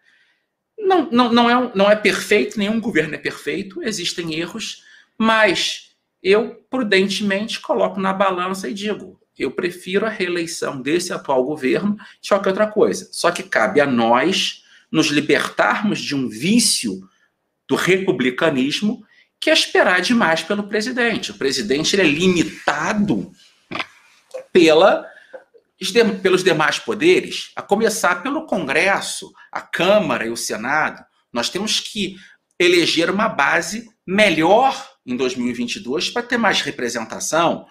Não, não, não, é, não é perfeito, nenhum governo é perfeito, existem erros, mas eu prudentemente coloco na balança e digo: eu prefiro a reeleição desse atual governo de qualquer outra coisa. Só que cabe a nós nos libertarmos de um vício do republicanismo que é esperar demais pelo presidente. O presidente é limitado pela, pelos demais poderes, a começar pelo Congresso, a Câmara e o Senado. Nós temos que eleger uma base melhor em 2022 para ter mais representação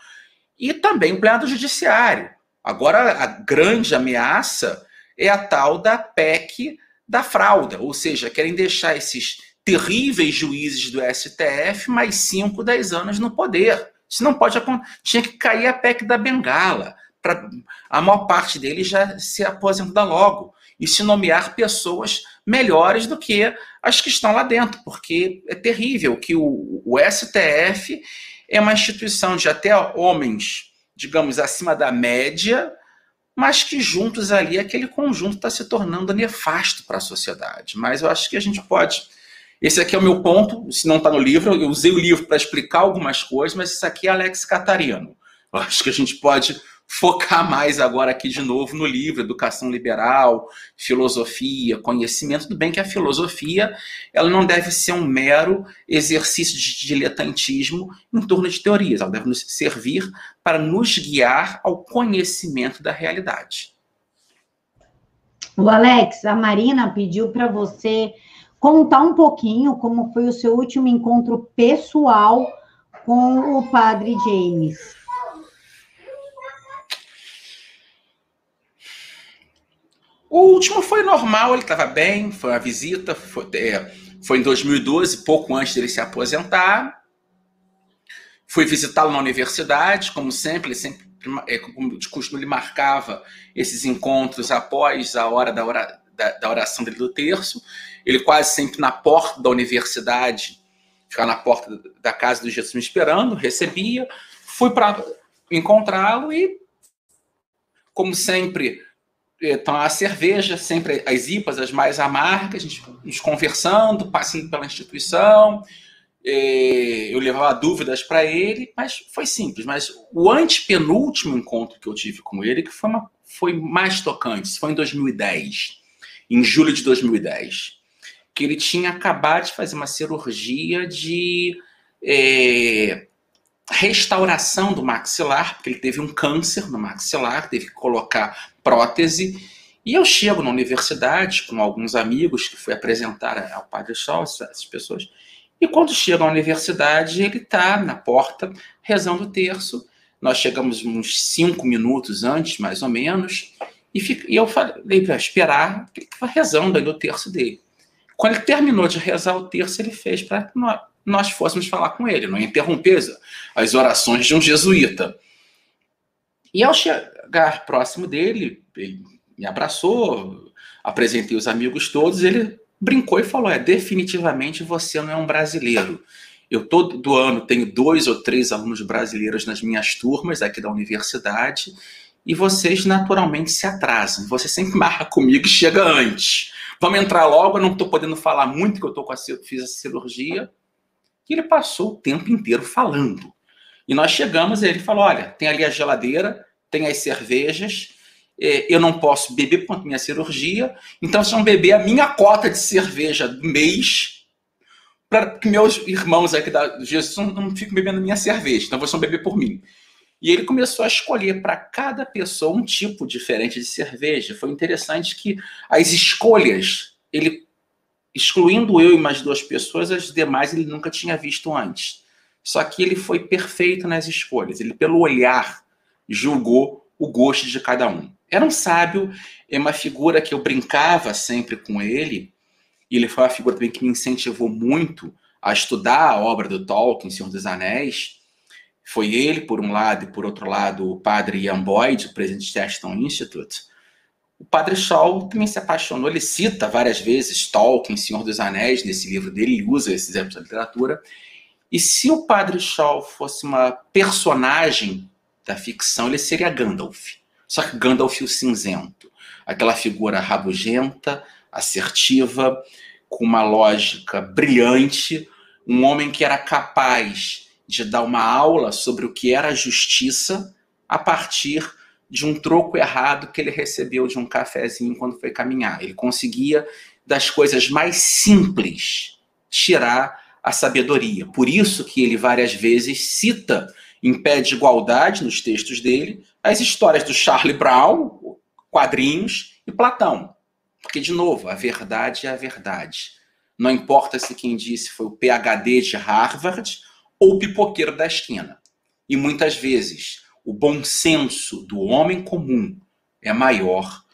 e também o plenário judiciário. Agora, a grande ameaça é a tal da PEC da fraude, ou seja, querem deixar esses terríveis juízes do STF mais 5, 10 anos no poder. Isso não pode acontecer. Tinha que cair a PEC da Bengala, a maior parte deles já se aposentar logo e se nomear pessoas melhores do que as que estão lá dentro, porque é terrível que o, o STF é uma instituição de até homens, digamos, acima da média, mas que juntos ali aquele conjunto está se tornando nefasto para a sociedade. Mas eu acho que a gente pode. Esse aqui é o meu ponto, se não está no livro, eu usei o livro para explicar algumas coisas, mas isso aqui é Alex Catarino. Eu acho que a gente pode focar mais agora aqui de novo no livro, educação liberal, filosofia, conhecimento. Tudo bem que a filosofia ela não deve ser um mero exercício de diletantismo em torno de teorias, ela deve nos servir para nos guiar ao conhecimento da realidade. O Alex, a Marina pediu para você contar um pouquinho como foi o seu último encontro pessoal com o padre James. O último foi normal, ele estava bem, foi uma visita, foi, é, foi em 2012, pouco antes dele se aposentar. Fui visitá-lo na universidade, como sempre, ele sempre, é, de costume, ele marcava esses encontros após a hora da, da, da oração dele do terço. Ele quase sempre na porta da universidade, ficava na porta da casa do Jesus me esperando, recebia. Fui para encontrá-lo e, como sempre, então, a cerveja, sempre as IPAs, as mais amargas, a gente, nos conversando, passando pela instituição. É, eu levava dúvidas para ele, mas foi simples. Mas o antepenúltimo encontro que eu tive com ele, que foi, uma, foi mais tocante, foi em 2010, em julho de 2010, que ele tinha acabado de fazer uma cirurgia de é, restauração do maxilar, porque ele teve um câncer no maxilar, teve que colocar prótese. E eu chego na universidade com alguns amigos que fui apresentar ao Padre Sol, essas pessoas. E quando chego à universidade, ele está na porta rezando o terço. Nós chegamos uns cinco minutos antes, mais ou menos, e, e eu falei para esperar, que ele estava rezando ali o terço dele. Quando ele terminou de rezar o terço, ele fez para nós fôssemos falar com ele, não interromper as orações de um jesuíta. E ao chegar próximo dele, ele me abraçou, apresentei os amigos todos, ele brincou e falou: é, definitivamente você não é um brasileiro. Eu todo ano tenho dois ou três alunos brasileiros nas minhas turmas aqui da universidade e vocês naturalmente se atrasam. Você sempre marca comigo e chega antes. Vamos entrar logo, eu não estou podendo falar muito que eu tô com a, fiz a cirurgia que ele passou o tempo inteiro falando. E nós chegamos e ele falou: olha, tem ali a geladeira, tem as cervejas, é, eu não posso beber por conta minha cirurgia, então vocês vão beber a minha cota de cerveja do mês, para que meus irmãos aqui da Jesus não, não fiquem bebendo minha cerveja, então vocês vão beber por mim. E ele começou a escolher para cada pessoa um tipo diferente de cerveja. Foi interessante que as escolhas ele excluindo eu e mais duas pessoas, as demais ele nunca tinha visto antes. Só que ele foi perfeito nas escolhas. Ele, pelo olhar, julgou o gosto de cada um. Era um sábio, é uma figura que eu brincava sempre com ele, e ele foi uma figura também que me incentivou muito a estudar a obra do Tolkien, Senhor dos Anéis. Foi ele, por um lado, e por outro lado, o padre Ian Boyd, presidente do Cheston Institute, o Padre Shaw também se apaixonou, ele cita várias vezes Tolkien, Senhor dos Anéis, nesse livro dele, ele usa esses exemplos da literatura. E se o Padre Shaw fosse uma personagem da ficção, ele seria Gandalf. Só que Gandalf o cinzento. Aquela figura rabugenta, assertiva, com uma lógica brilhante, um homem que era capaz de dar uma aula sobre o que era justiça a partir de um troco errado que ele recebeu de um cafezinho quando foi caminhar. Ele conseguia, das coisas mais simples, tirar a sabedoria. Por isso que ele várias vezes cita em pé de igualdade nos textos dele as histórias do Charlie Brown, quadrinhos e Platão. Porque, de novo, a verdade é a verdade. Não importa se quem disse foi o PhD de Harvard ou o pipoqueiro da esquina. E muitas vezes o bom senso do homem comum é maior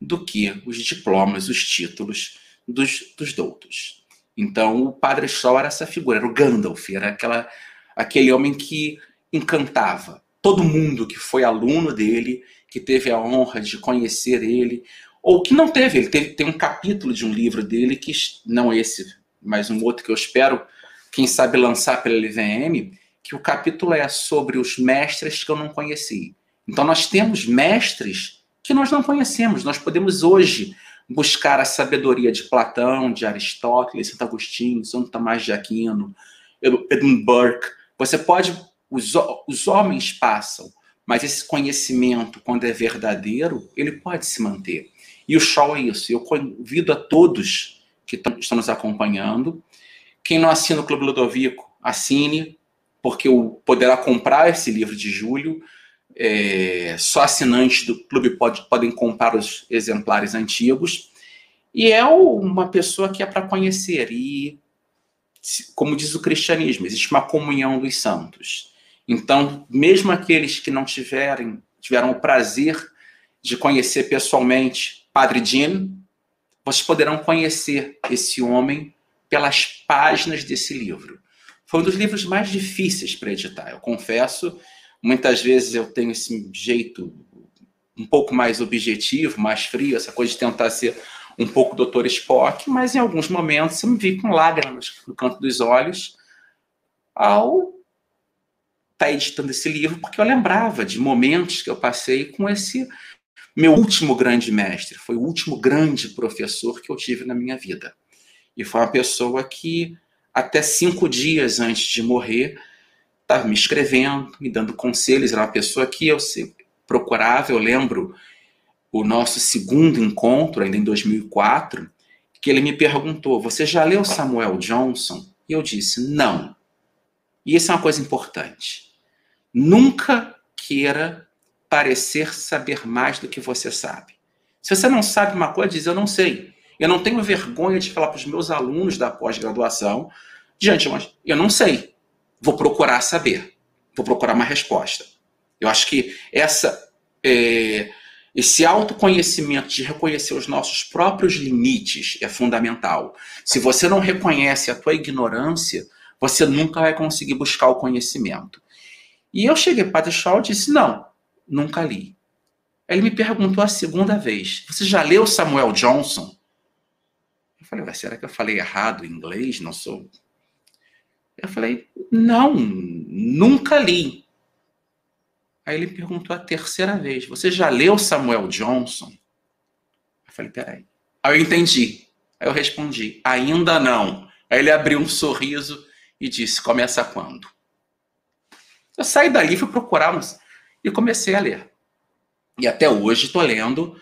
do que os diplomas, os títulos dos, dos doutos. Então, o Padre Sol era essa figura, era o Gandalf, era aquela, aquele homem que encantava todo mundo que foi aluno dele, que teve a honra de conhecer ele, ou que não teve. Ele teve, tem um capítulo de um livro dele, que não esse, mas um outro que eu espero, quem sabe, lançar pela LVM, que o capítulo é sobre os mestres que eu não conheci. Então, nós temos mestres que nós não conhecemos. Nós podemos hoje buscar a sabedoria de Platão, de Aristóteles, Santo Agostinho, São Tomás de Aquino, Edmund Burke. Você pode, os, os homens passam, mas esse conhecimento, quando é verdadeiro, ele pode se manter. E o show é isso. Eu convido a todos que estão nos acompanhando. Quem não assina o Clube Ludovico, assine, porque poderá comprar esse livro de julho. É, só assinantes do clube pode, podem comprar os exemplares antigos. E é uma pessoa que é para conhecer. E, como diz o cristianismo, existe uma comunhão dos santos. Então, mesmo aqueles que não tiverem, tiveram o prazer de conhecer pessoalmente Padre Jim, vocês poderão conhecer esse homem pelas páginas desse livro. Foi um dos livros mais difíceis para editar, eu confesso Muitas vezes eu tenho esse jeito um pouco mais objetivo, mais frio, essa coisa de tentar ser um pouco Dr. Spock, mas em alguns momentos eu me vi com lágrimas no canto dos olhos ao estar tá editando esse livro, porque eu lembrava de momentos que eu passei com esse meu último grande mestre, foi o último grande professor que eu tive na minha vida. E foi uma pessoa que, até cinco dias antes de morrer, estava me escrevendo, me dando conselhos. Era uma pessoa que eu procurava. Eu lembro o nosso segundo encontro, ainda em 2004, que ele me perguntou: Você já leu Samuel Johnson? E eu disse: Não. E isso é uma coisa importante. Nunca queira parecer saber mais do que você sabe. Se você não sabe uma coisa, diz: Eu não sei. Eu não tenho vergonha de falar para os meus alunos da pós-graduação, diante, mas eu não sei vou procurar saber, vou procurar uma resposta. Eu acho que essa é, esse autoconhecimento de reconhecer os nossos próprios limites é fundamental. Se você não reconhece a tua ignorância, você nunca vai conseguir buscar o conhecimento. E eu cheguei para Shaw e disse: Não, nunca li. Ele me perguntou a segunda vez: Você já leu Samuel Johnson? Falei: Será que eu falei errado em inglês? Não sou eu falei, não, nunca li. Aí ele perguntou a terceira vez: Você já leu Samuel Johnson? Eu falei: Peraí. Aí eu entendi. Aí eu respondi: Ainda não. Aí ele abriu um sorriso e disse: Começa quando? Eu saí dali, fui procurar uns, e comecei a ler. E até hoje estou lendo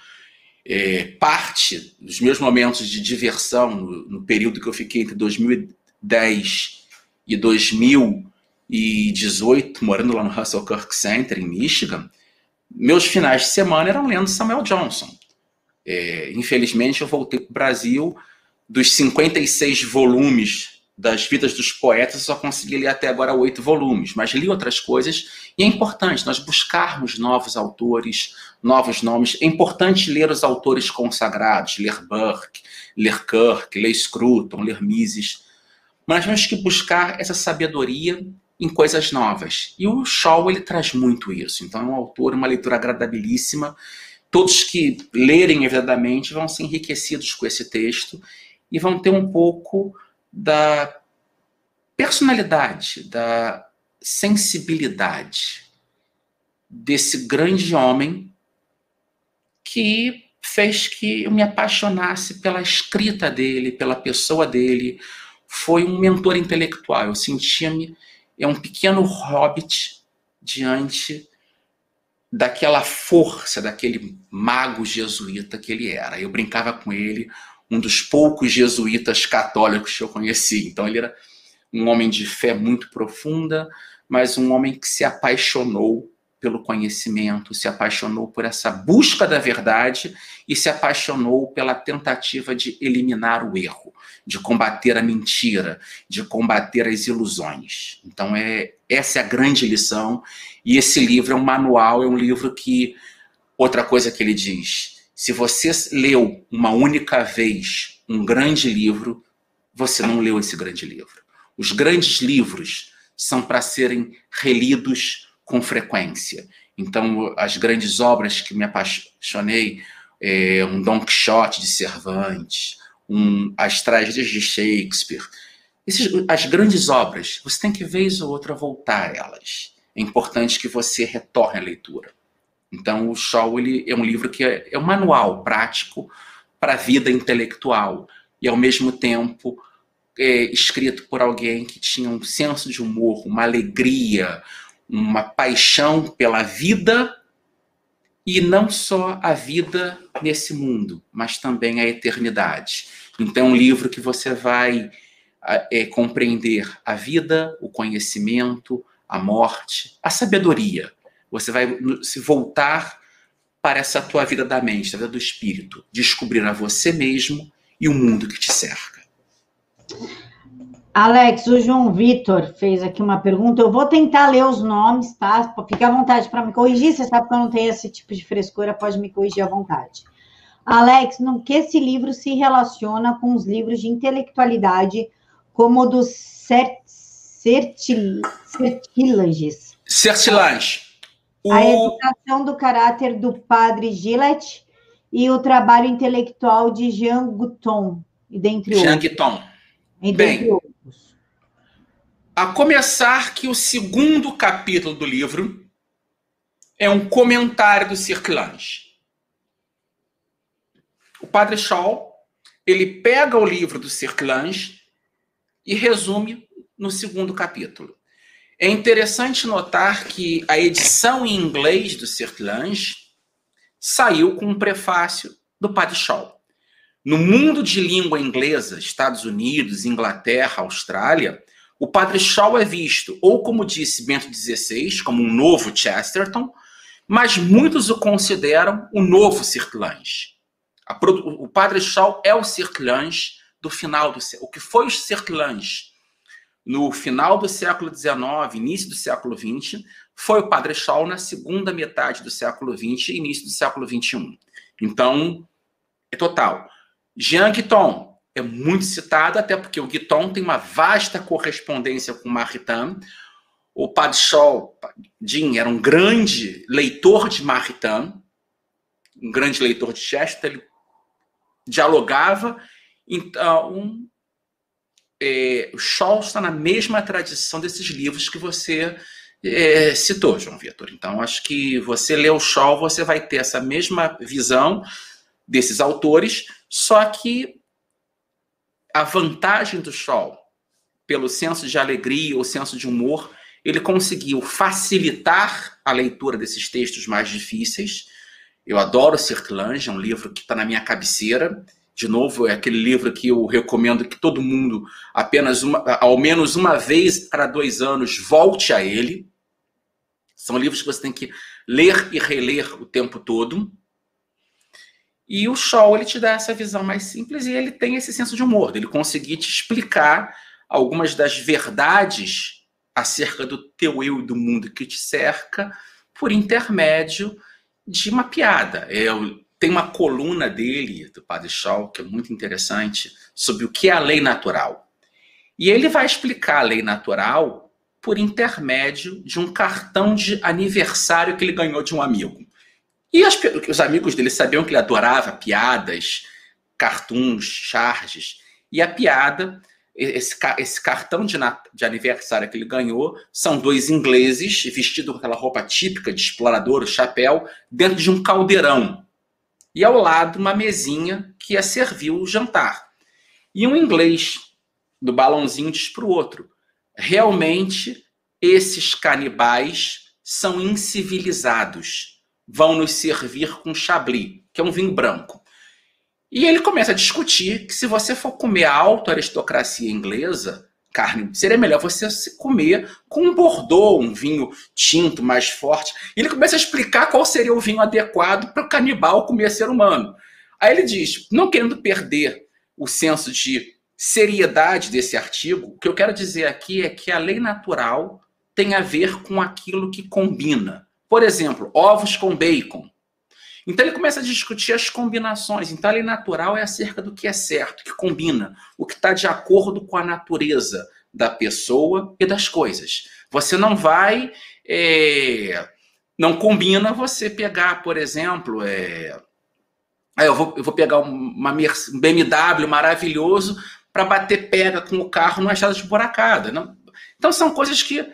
é, parte dos meus momentos de diversão no, no período que eu fiquei entre 2010 e 2018, morando lá no Russell Kirk Center, em Michigan, meus finais de semana eram lendo Samuel Johnson. É, infelizmente, eu voltei para o Brasil, dos 56 volumes das vidas dos poetas, só consegui ler até agora oito volumes, mas li outras coisas, e é importante nós buscarmos novos autores, novos nomes. É importante ler os autores consagrados, ler Burke, ler Kirk, ler Scruton, ler Mises, mas temos que buscar essa sabedoria em coisas novas. E o Shaw ele traz muito isso. Então é um autor, uma leitura agradabilíssima. Todos que lerem verdadeiramente vão ser enriquecidos com esse texto e vão ter um pouco da personalidade, da sensibilidade desse grande homem que fez que eu me apaixonasse pela escrita dele, pela pessoa dele, foi um mentor intelectual. Eu sentia-me é um pequeno hobbit diante daquela força, daquele mago jesuíta que ele era. Eu brincava com ele, um dos poucos jesuítas católicos que eu conheci. Então ele era um homem de fé muito profunda, mas um homem que se apaixonou pelo conhecimento, se apaixonou por essa busca da verdade e se apaixonou pela tentativa de eliminar o erro, de combater a mentira, de combater as ilusões. Então é essa é a grande lição e esse livro é um manual, é um livro que outra coisa que ele diz, se você leu uma única vez um grande livro, você não leu esse grande livro. Os grandes livros são para serem relidos com frequência. Então, as grandes obras que me apaixonei, é, um Don Quixote de Cervantes, um, as tragédias de Shakespeare, esses, as grandes obras, você tem que vez ou outra voltar a elas. É importante que você retorne à leitura. Então, o Shaw ele é um livro que é, é um manual prático para a vida intelectual e, ao mesmo tempo, é, escrito por alguém que tinha um senso de humor, uma alegria, uma paixão pela vida e não só a vida nesse mundo, mas também a eternidade. Então, é um livro que você vai é, compreender a vida, o conhecimento, a morte, a sabedoria. Você vai se voltar para essa tua vida da mente, a vida do espírito, descobrir a você mesmo e o mundo que te cerca. Alex, o João Vitor fez aqui uma pergunta. Eu vou tentar ler os nomes, tá? Fique à vontade para me corrigir. Você sabe que eu não tenho esse tipo de frescura, pode me corrigir à vontade. Alex, no que esse livro se relaciona com os livros de intelectualidade, como o dos Certilanges? Certilange. O... A educação do caráter do padre Gillette e o trabalho intelectual de Jean Gouton, dentre Jean outros. Jean Gouton. Bem, outros. A começar que o segundo capítulo do livro é um comentário do Circlange. O padre Shaw, ele pega o livro do Circlange e resume no segundo capítulo. É interessante notar que a edição em inglês do Circlange saiu com um prefácio do padre Shaw. No mundo de língua inglesa, Estados Unidos, Inglaterra, Austrália, o padre Shaw é visto, ou como disse Bento XVI, como um novo Chesterton, mas muitos o consideram o novo Circlange. O padre Shaw é o Circlange do final do século. O que foi o Circlange no final do século XIX, início do século XX, foi o padre Shaw na segunda metade do século XX e início do século XXI. Então, é total. Jean Guiton, é muito citado, até porque o Guiton tem uma vasta correspondência com Maritain. O Padre Shaw, Jim, era um grande leitor de Maritain, um grande leitor de Chester, ele dialogava. Então, é, o Shaw está na mesma tradição desses livros que você é, citou, João Vitor. Então, acho que você lê o Shaw, você vai ter essa mesma visão desses autores, só que a vantagem do Shaw, pelo senso de alegria ou senso de humor, ele conseguiu facilitar a leitura desses textos mais difíceis. Eu adoro Circlange, é um livro que está na minha cabeceira. De novo, é aquele livro que eu recomendo que todo mundo, apenas uma, ao menos uma vez para dois anos, volte a ele. São livros que você tem que ler e reler o tempo todo. E o Shaw ele te dá essa visão mais simples e ele tem esse senso de humor, ele conseguir te explicar algumas das verdades acerca do teu eu e do mundo que te cerca por intermédio de uma piada. Eu, tem uma coluna dele, do Padre Shaw, que é muito interessante, sobre o que é a lei natural. E ele vai explicar a lei natural por intermédio de um cartão de aniversário que ele ganhou de um amigo. E as, os amigos dele sabiam que ele adorava piadas, cartoons, charges. E a piada, esse, esse cartão de, de, aniversário que ele ganhou, são dois ingleses vestidos com aquela roupa típica de explorador, o chapéu, dentro de um caldeirão. E ao lado uma mesinha que ia servir o jantar. E um inglês do balãozinho diz para o outro: realmente esses canibais são incivilizados vão nos servir com chablis, que é um vinho branco. E ele começa a discutir que se você for comer a alta aristocracia inglesa, carne. Seria melhor você se comer com um Bordeaux, um vinho tinto mais forte. E ele começa a explicar qual seria o vinho adequado para o canibal comer ser humano. Aí ele diz, não querendo perder o senso de seriedade desse artigo, o que eu quero dizer aqui é que a lei natural tem a ver com aquilo que combina. Por exemplo, ovos com bacon. Então ele começa a discutir as combinações. Então a lei natural é acerca do que é certo, que combina, o que está de acordo com a natureza da pessoa e das coisas. Você não vai. É, não combina você pegar, por exemplo, é, eu, vou, eu vou pegar uma, um BMW maravilhoso para bater pega com o carro numa estrada esburacada. Não? Então são coisas que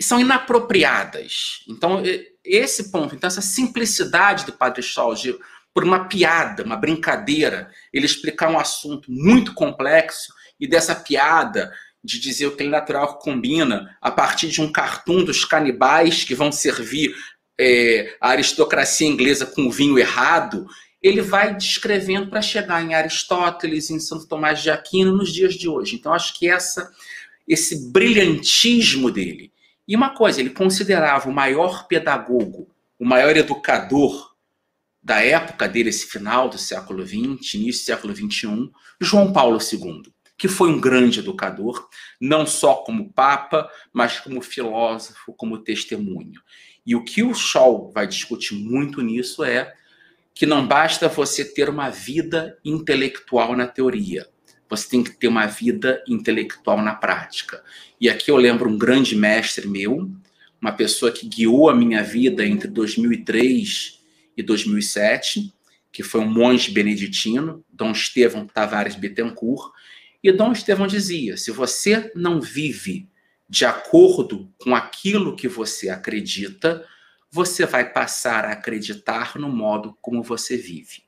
são inapropriadas. Então, esse ponto, então, essa simplicidade do Padre Shaw, por uma piada, uma brincadeira, ele explicar um assunto muito complexo e dessa piada de dizer o que é natural combina a partir de um cartoon dos canibais que vão servir é, a aristocracia inglesa com o vinho errado, ele vai descrevendo para chegar em Aristóteles, em Santo Tomás de Aquino, nos dias de hoje. Então, acho que essa, esse brilhantismo dele, e uma coisa, ele considerava o maior pedagogo, o maior educador da época dele, esse final do século XX, início do século XXI, João Paulo II, que foi um grande educador, não só como papa, mas como filósofo, como testemunho. E o que o Shaw vai discutir muito nisso é que não basta você ter uma vida intelectual na teoria, você tem que ter uma vida intelectual na prática. E aqui eu lembro um grande mestre meu, uma pessoa que guiou a minha vida entre 2003 e 2007, que foi um monge beneditino, Dom Estevão Tavares Bittencourt. E Dom Estevão dizia: se você não vive de acordo com aquilo que você acredita, você vai passar a acreditar no modo como você vive.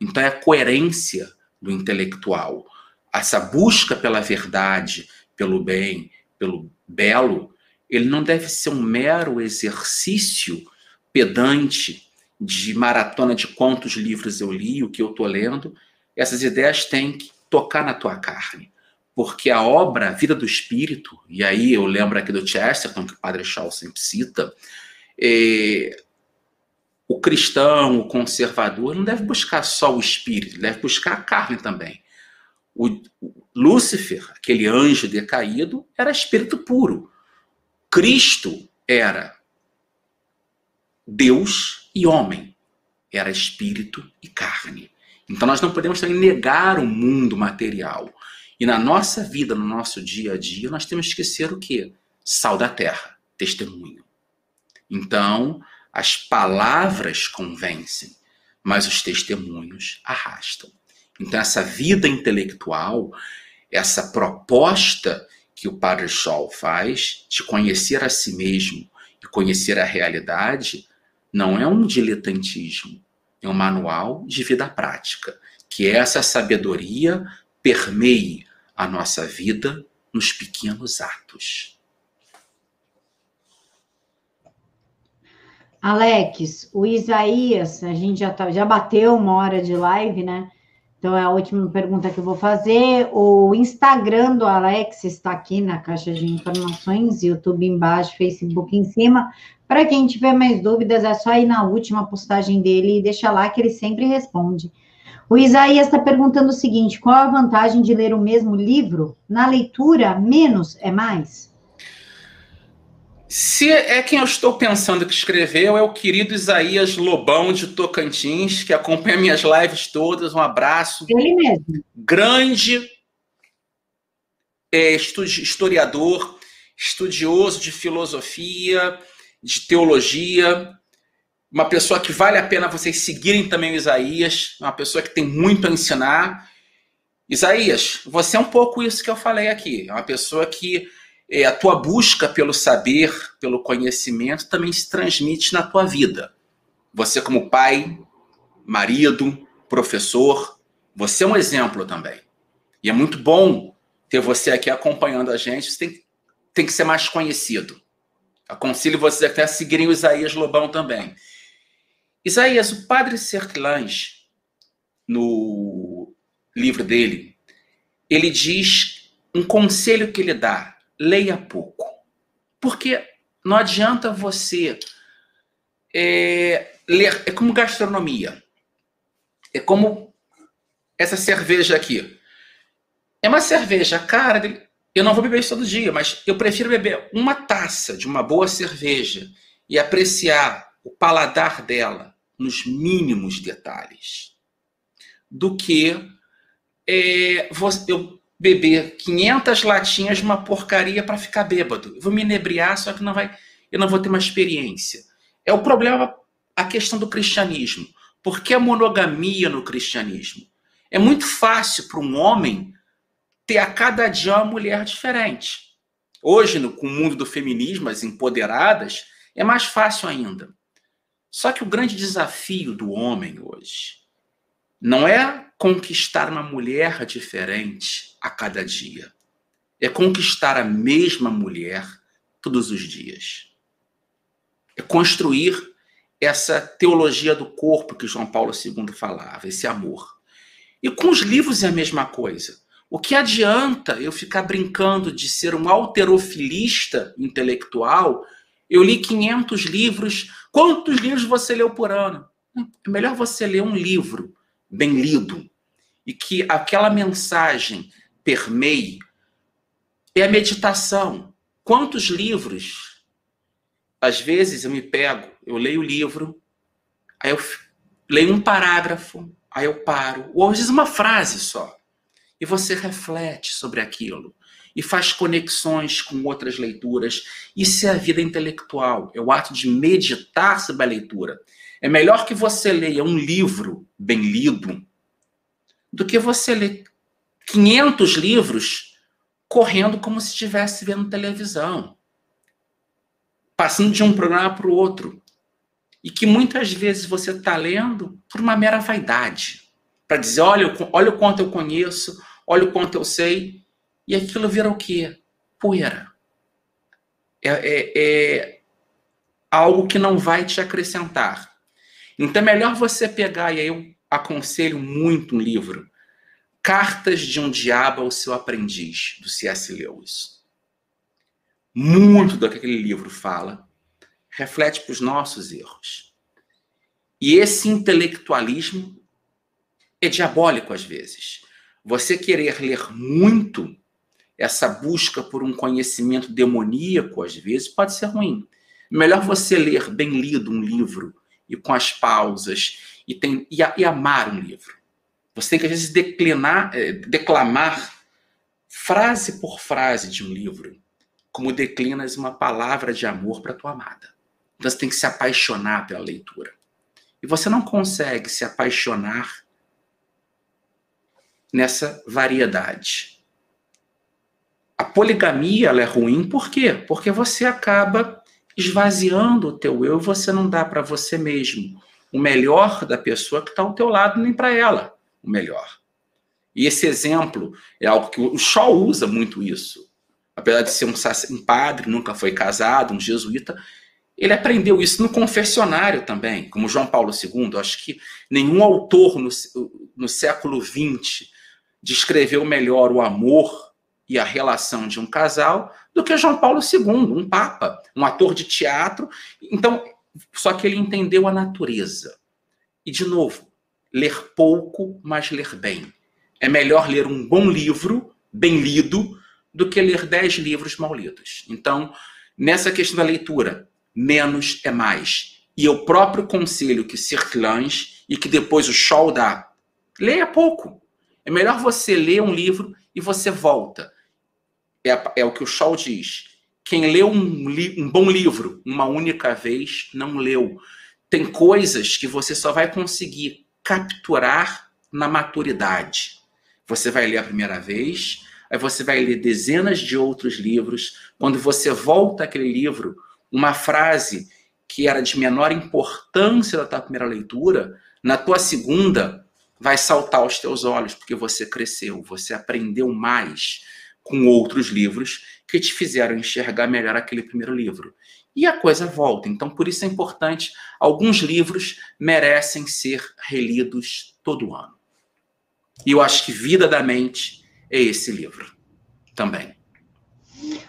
Então é a coerência do intelectual essa busca pela verdade, pelo bem, pelo belo, ele não deve ser um mero exercício pedante de maratona de quantos livros eu li, o que eu estou lendo. Essas ideias têm que tocar na tua carne. Porque a obra a Vida do Espírito, e aí eu lembro aqui do Chesterton, que o Padre Shaw sempre cita, é, o cristão, o conservador, não deve buscar só o espírito, deve buscar a carne também. O Lúcifer, aquele anjo decaído, era espírito puro. Cristo era Deus e homem. Era espírito e carne. Então nós não podemos também negar o mundo material. E na nossa vida, no nosso dia a dia, nós temos que ser o quê? Sal da terra, testemunho. Então, as palavras convencem, mas os testemunhos arrastam. Então, essa vida intelectual, essa proposta que o Padre Scholl faz de conhecer a si mesmo e conhecer a realidade, não é um diletantismo, é um manual de vida prática, que essa sabedoria permeie a nossa vida nos pequenos atos. Alex, o Isaías, a gente já, tá, já bateu uma hora de live, né? Então, é a última pergunta que eu vou fazer. O Instagram do Alex está aqui na caixa de informações, YouTube embaixo, Facebook em cima. Para quem tiver mais dúvidas, é só ir na última postagem dele e deixar lá que ele sempre responde. O Isaías está perguntando o seguinte: qual a vantagem de ler o mesmo livro? Na leitura, menos é mais? Se é quem eu estou pensando que escreveu, é o querido Isaías Lobão de Tocantins, que acompanha minhas lives todas. Um abraço. Ele mesmo. Grande é, historiador, estudioso de filosofia, de teologia, uma pessoa que vale a pena vocês seguirem também o Isaías, uma pessoa que tem muito a ensinar. Isaías, você é um pouco isso que eu falei aqui, é uma pessoa que é, a tua busca pelo saber, pelo conhecimento, também se transmite na tua vida. Você, como pai, marido, professor, você é um exemplo também. E é muito bom ter você aqui acompanhando a gente. Você tem, tem que ser mais conhecido. Aconselho vocês até a seguirem o Isaías Lobão também. Isaías, o padre Sertlange, no livro dele, ele diz um conselho que ele dá: leia pouco. Porque não adianta você é, ler. É como gastronomia. É como essa cerveja aqui. É uma cerveja cara. Eu não vou beber isso todo dia, mas eu prefiro beber uma taça de uma boa cerveja e apreciar o paladar dela nos mínimos detalhes do que é, eu beber 500 latinhas de uma porcaria para ficar bêbado. Eu vou me inebriar, só que não vai, eu não vou ter uma experiência. É o problema, a questão do cristianismo. Por que a monogamia no cristianismo? É muito fácil para um homem ter a cada dia uma mulher diferente. Hoje, no, com o mundo do feminismo, as empoderadas, é mais fácil ainda. Só que o grande desafio do homem hoje não é conquistar uma mulher diferente a cada dia. É conquistar a mesma mulher todos os dias. É construir essa teologia do corpo que João Paulo II falava, esse amor. E com os livros é a mesma coisa. O que adianta eu ficar brincando de ser um alterofilista intelectual? Eu li 500 livros. Quantos livros você leu por ano? É melhor você ler um livro bem lido e que aquela mensagem permeie é a meditação. Quantos livros? Às vezes eu me pego, eu leio o livro, aí eu leio um parágrafo, aí eu paro, ou às vezes uma frase só. E você reflete sobre aquilo e faz conexões com outras leituras. Isso é a vida intelectual, é o ato de meditar sobre a leitura. É melhor que você leia um livro bem lido do que você ler 500 livros correndo como se estivesse vendo televisão, passando de um programa para o outro. E que muitas vezes você está lendo por uma mera vaidade para dizer: olha, olha o quanto eu conheço, olha o quanto eu sei, e aquilo vira o quê? Poeira. É, é, é algo que não vai te acrescentar. Então é melhor você pegar, e aí eu aconselho muito um livro, Cartas de um Diabo ao Seu Aprendiz, do C.S. Lewis. Muito do que aquele livro fala reflete para os nossos erros. E esse intelectualismo é diabólico às vezes. Você querer ler muito, essa busca por um conhecimento demoníaco, às vezes, pode ser ruim. Melhor você ler bem lido um livro e com as pausas e, tem, e, e amar um livro. Você tem que, às vezes, declinar, eh, declamar frase por frase de um livro, como declinas uma palavra de amor para tua amada. Então, você tem que se apaixonar pela leitura. E você não consegue se apaixonar nessa variedade. A poligamia ela é ruim por quê? Porque você acaba esvaziando o teu eu e você não dá para você mesmo o melhor da pessoa que está ao teu lado nem para ela o melhor. E esse exemplo é algo que o Shaw usa muito isso. Apesar de ser um, um padre, nunca foi casado, um jesuíta, ele aprendeu isso no confessionário também, como João Paulo II. Acho que nenhum autor no, no século XX descreveu melhor o amor e a relação de um casal do que João Paulo II, um papa, um ator de teatro. Então, só que ele entendeu a natureza. E, de novo, ler pouco, mas ler bem. É melhor ler um bom livro, bem lido, do que ler dez livros mal lidos. Então, nessa questão da leitura, menos é mais. E o próprio conselho que Circlange e que depois o Shaw dá, leia pouco. É melhor você ler um livro e você volta. É, é o que o Shaw diz. Quem leu um, um bom livro uma única vez não leu. Tem coisas que você só vai conseguir capturar na maturidade. Você vai ler a primeira vez, aí você vai ler dezenas de outros livros. Quando você volta àquele livro, uma frase que era de menor importância da tua primeira leitura, na tua segunda vai saltar aos teus olhos, porque você cresceu, você aprendeu mais com outros livros que te fizeram enxergar melhor aquele primeiro livro. E a coisa volta. Então, por isso é importante, alguns livros merecem ser relidos todo ano. E eu acho que Vida da Mente é esse livro. também.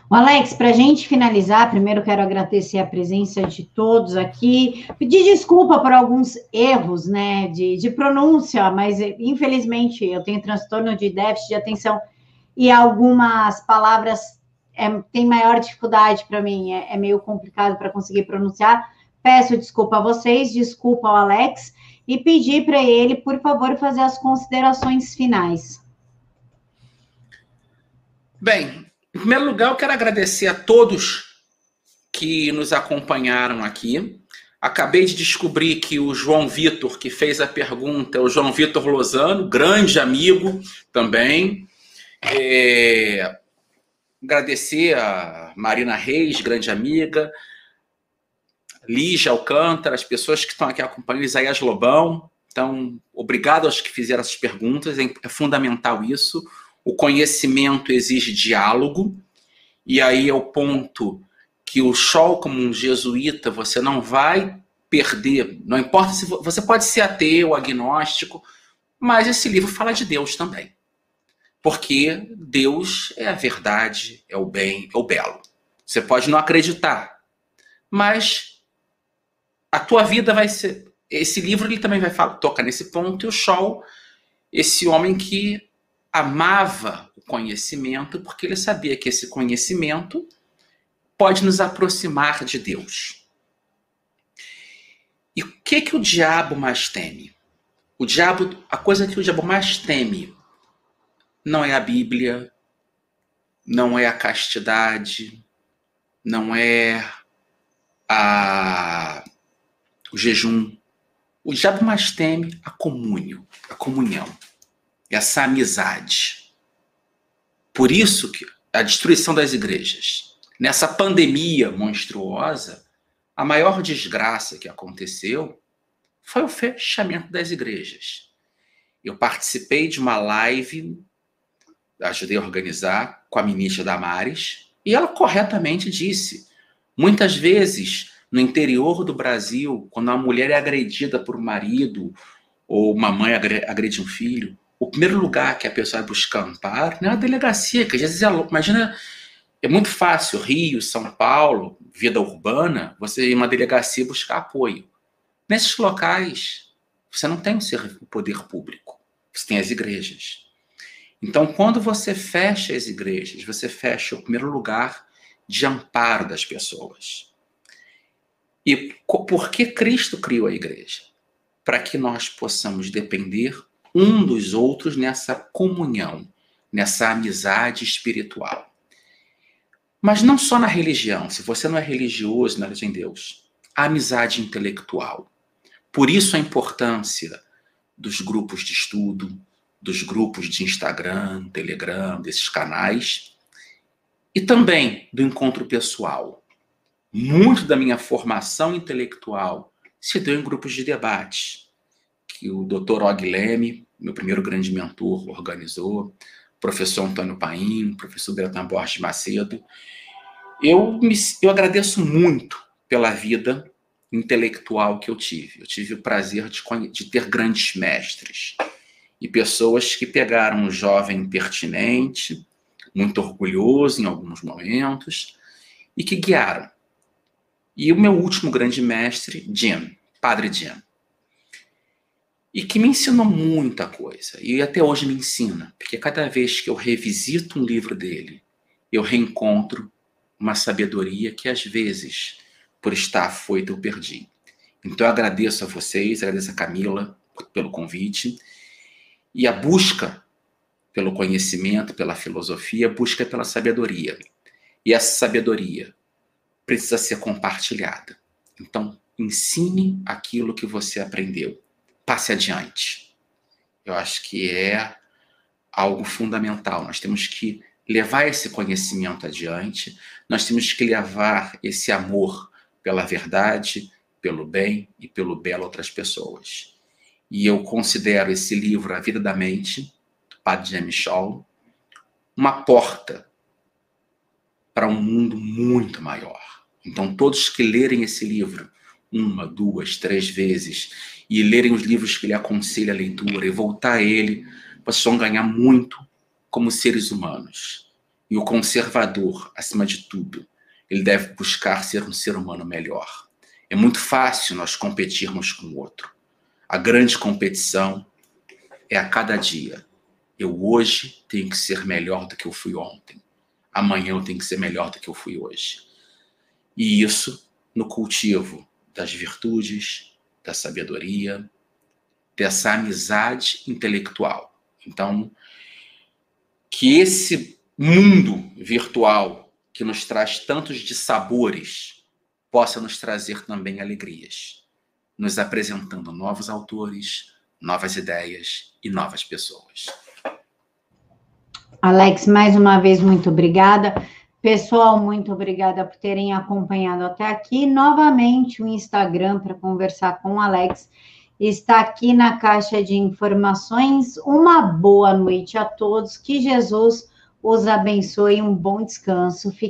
Alex, para a gente finalizar, primeiro quero agradecer a presença de todos aqui, pedir desculpa por alguns erros, né, de, de pronúncia, mas infelizmente eu tenho transtorno de déficit de atenção e algumas palavras é, têm maior dificuldade para mim, é, é meio complicado para conseguir pronunciar. Peço desculpa a vocês, desculpa ao Alex e pedir para ele, por favor, fazer as considerações finais. Bem, em primeiro lugar, eu quero agradecer a todos que nos acompanharam aqui. Acabei de descobrir que o João Vitor, que fez a pergunta, é o João Vitor Lozano, grande amigo também. É... Agradecer a Marina Reis, grande amiga, Lígia Alcântara, as pessoas que estão aqui acompanhando, Isaías Lobão. Então, obrigado aos que fizeram essas perguntas, é fundamental isso. O conhecimento exige diálogo, e aí é o ponto que o Shaw, como um jesuíta, você não vai perder, não importa se você pode ser ateu, agnóstico, mas esse livro fala de Deus também. Porque Deus é a verdade, é o bem, é o belo. Você pode não acreditar, mas a tua vida vai ser. Esse livro ele também vai falar, toca nesse ponto, e o Shaw, esse homem que amava o conhecimento, porque ele sabia que esse conhecimento pode nos aproximar de Deus. E o que que o diabo mais teme? O diabo, a coisa que o diabo mais teme não é a Bíblia, não é a castidade, não é a o jejum. O diabo mais teme a comunhão, a comunhão, essa amizade. Por isso que a destruição das igrejas, nessa pandemia monstruosa, a maior desgraça que aconteceu foi o fechamento das igrejas. Eu participei de uma live, ajudei a organizar com a ministra Damares, e ela corretamente disse: muitas vezes no interior do Brasil, quando uma mulher é agredida por um marido ou uma mãe agrede um filho, o primeiro lugar que a pessoa vai buscar amparo é a delegacia, que às vezes é Imagina, é muito fácil, Rio, São Paulo, vida urbana, você ir uma delegacia buscar apoio. Nesses locais, você não tem o poder público, você tem as igrejas. Então, quando você fecha as igrejas, você fecha o primeiro lugar de amparo das pessoas. E por que Cristo criou a igreja? Para que nós possamos depender um dos outros nessa comunhão, nessa amizade espiritual. Mas não só na religião, se você não é religioso, não é em Deus, a amizade intelectual. Por isso a importância dos grupos de estudo, dos grupos de Instagram, Telegram, desses canais, e também do encontro pessoal muito da minha formação intelectual se deu em grupos de debate, que o Dr. Og Leme, meu primeiro grande mentor, organizou, professor Antônio Paim, professor Bertan Borges Macedo. Eu, me, eu agradeço muito pela vida intelectual que eu tive. Eu tive o prazer de, de ter grandes mestres e pessoas que pegaram um jovem pertinente, muito orgulhoso em alguns momentos, e que guiaram e o meu último grande mestre, Jim, Padre Jim. E que me ensinou muita coisa. E até hoje me ensina. Porque cada vez que eu revisito um livro dele, eu reencontro uma sabedoria que às vezes, por estar afoito, eu perdi. Então eu agradeço a vocês, agradeço a Camila pelo convite. E a busca pelo conhecimento, pela filosofia, busca pela sabedoria. E essa sabedoria precisa ser compartilhada. Então, ensine aquilo que você aprendeu. Passe adiante. Eu acho que é algo fundamental. Nós temos que levar esse conhecimento adiante, nós temos que levar esse amor pela verdade, pelo bem e pelo belo outras pessoas. E eu considero esse livro, A Vida da Mente, Padre James Shaw, uma porta para um mundo muito maior. Então, todos que lerem esse livro uma, duas, três vezes e lerem os livros que ele aconselha a leitura e voltar a ele, vocês vão ganhar muito como seres humanos. E o conservador, acima de tudo, ele deve buscar ser um ser humano melhor. É muito fácil nós competirmos com o outro. A grande competição é a cada dia. Eu hoje tenho que ser melhor do que eu fui ontem. Amanhã eu tenho que ser melhor do que eu fui hoje. E isso no cultivo das virtudes, da sabedoria, dessa amizade intelectual. Então, que esse mundo virtual que nos traz tantos dissabores possa nos trazer também alegrias, nos apresentando novos autores, novas ideias e novas pessoas. Alex, mais uma vez, muito obrigada. Pessoal, muito obrigada por terem acompanhado até aqui. Novamente, o Instagram para conversar com o Alex está aqui na caixa de informações. Uma boa noite a todos. Que Jesus os abençoe. Um bom descanso. Fique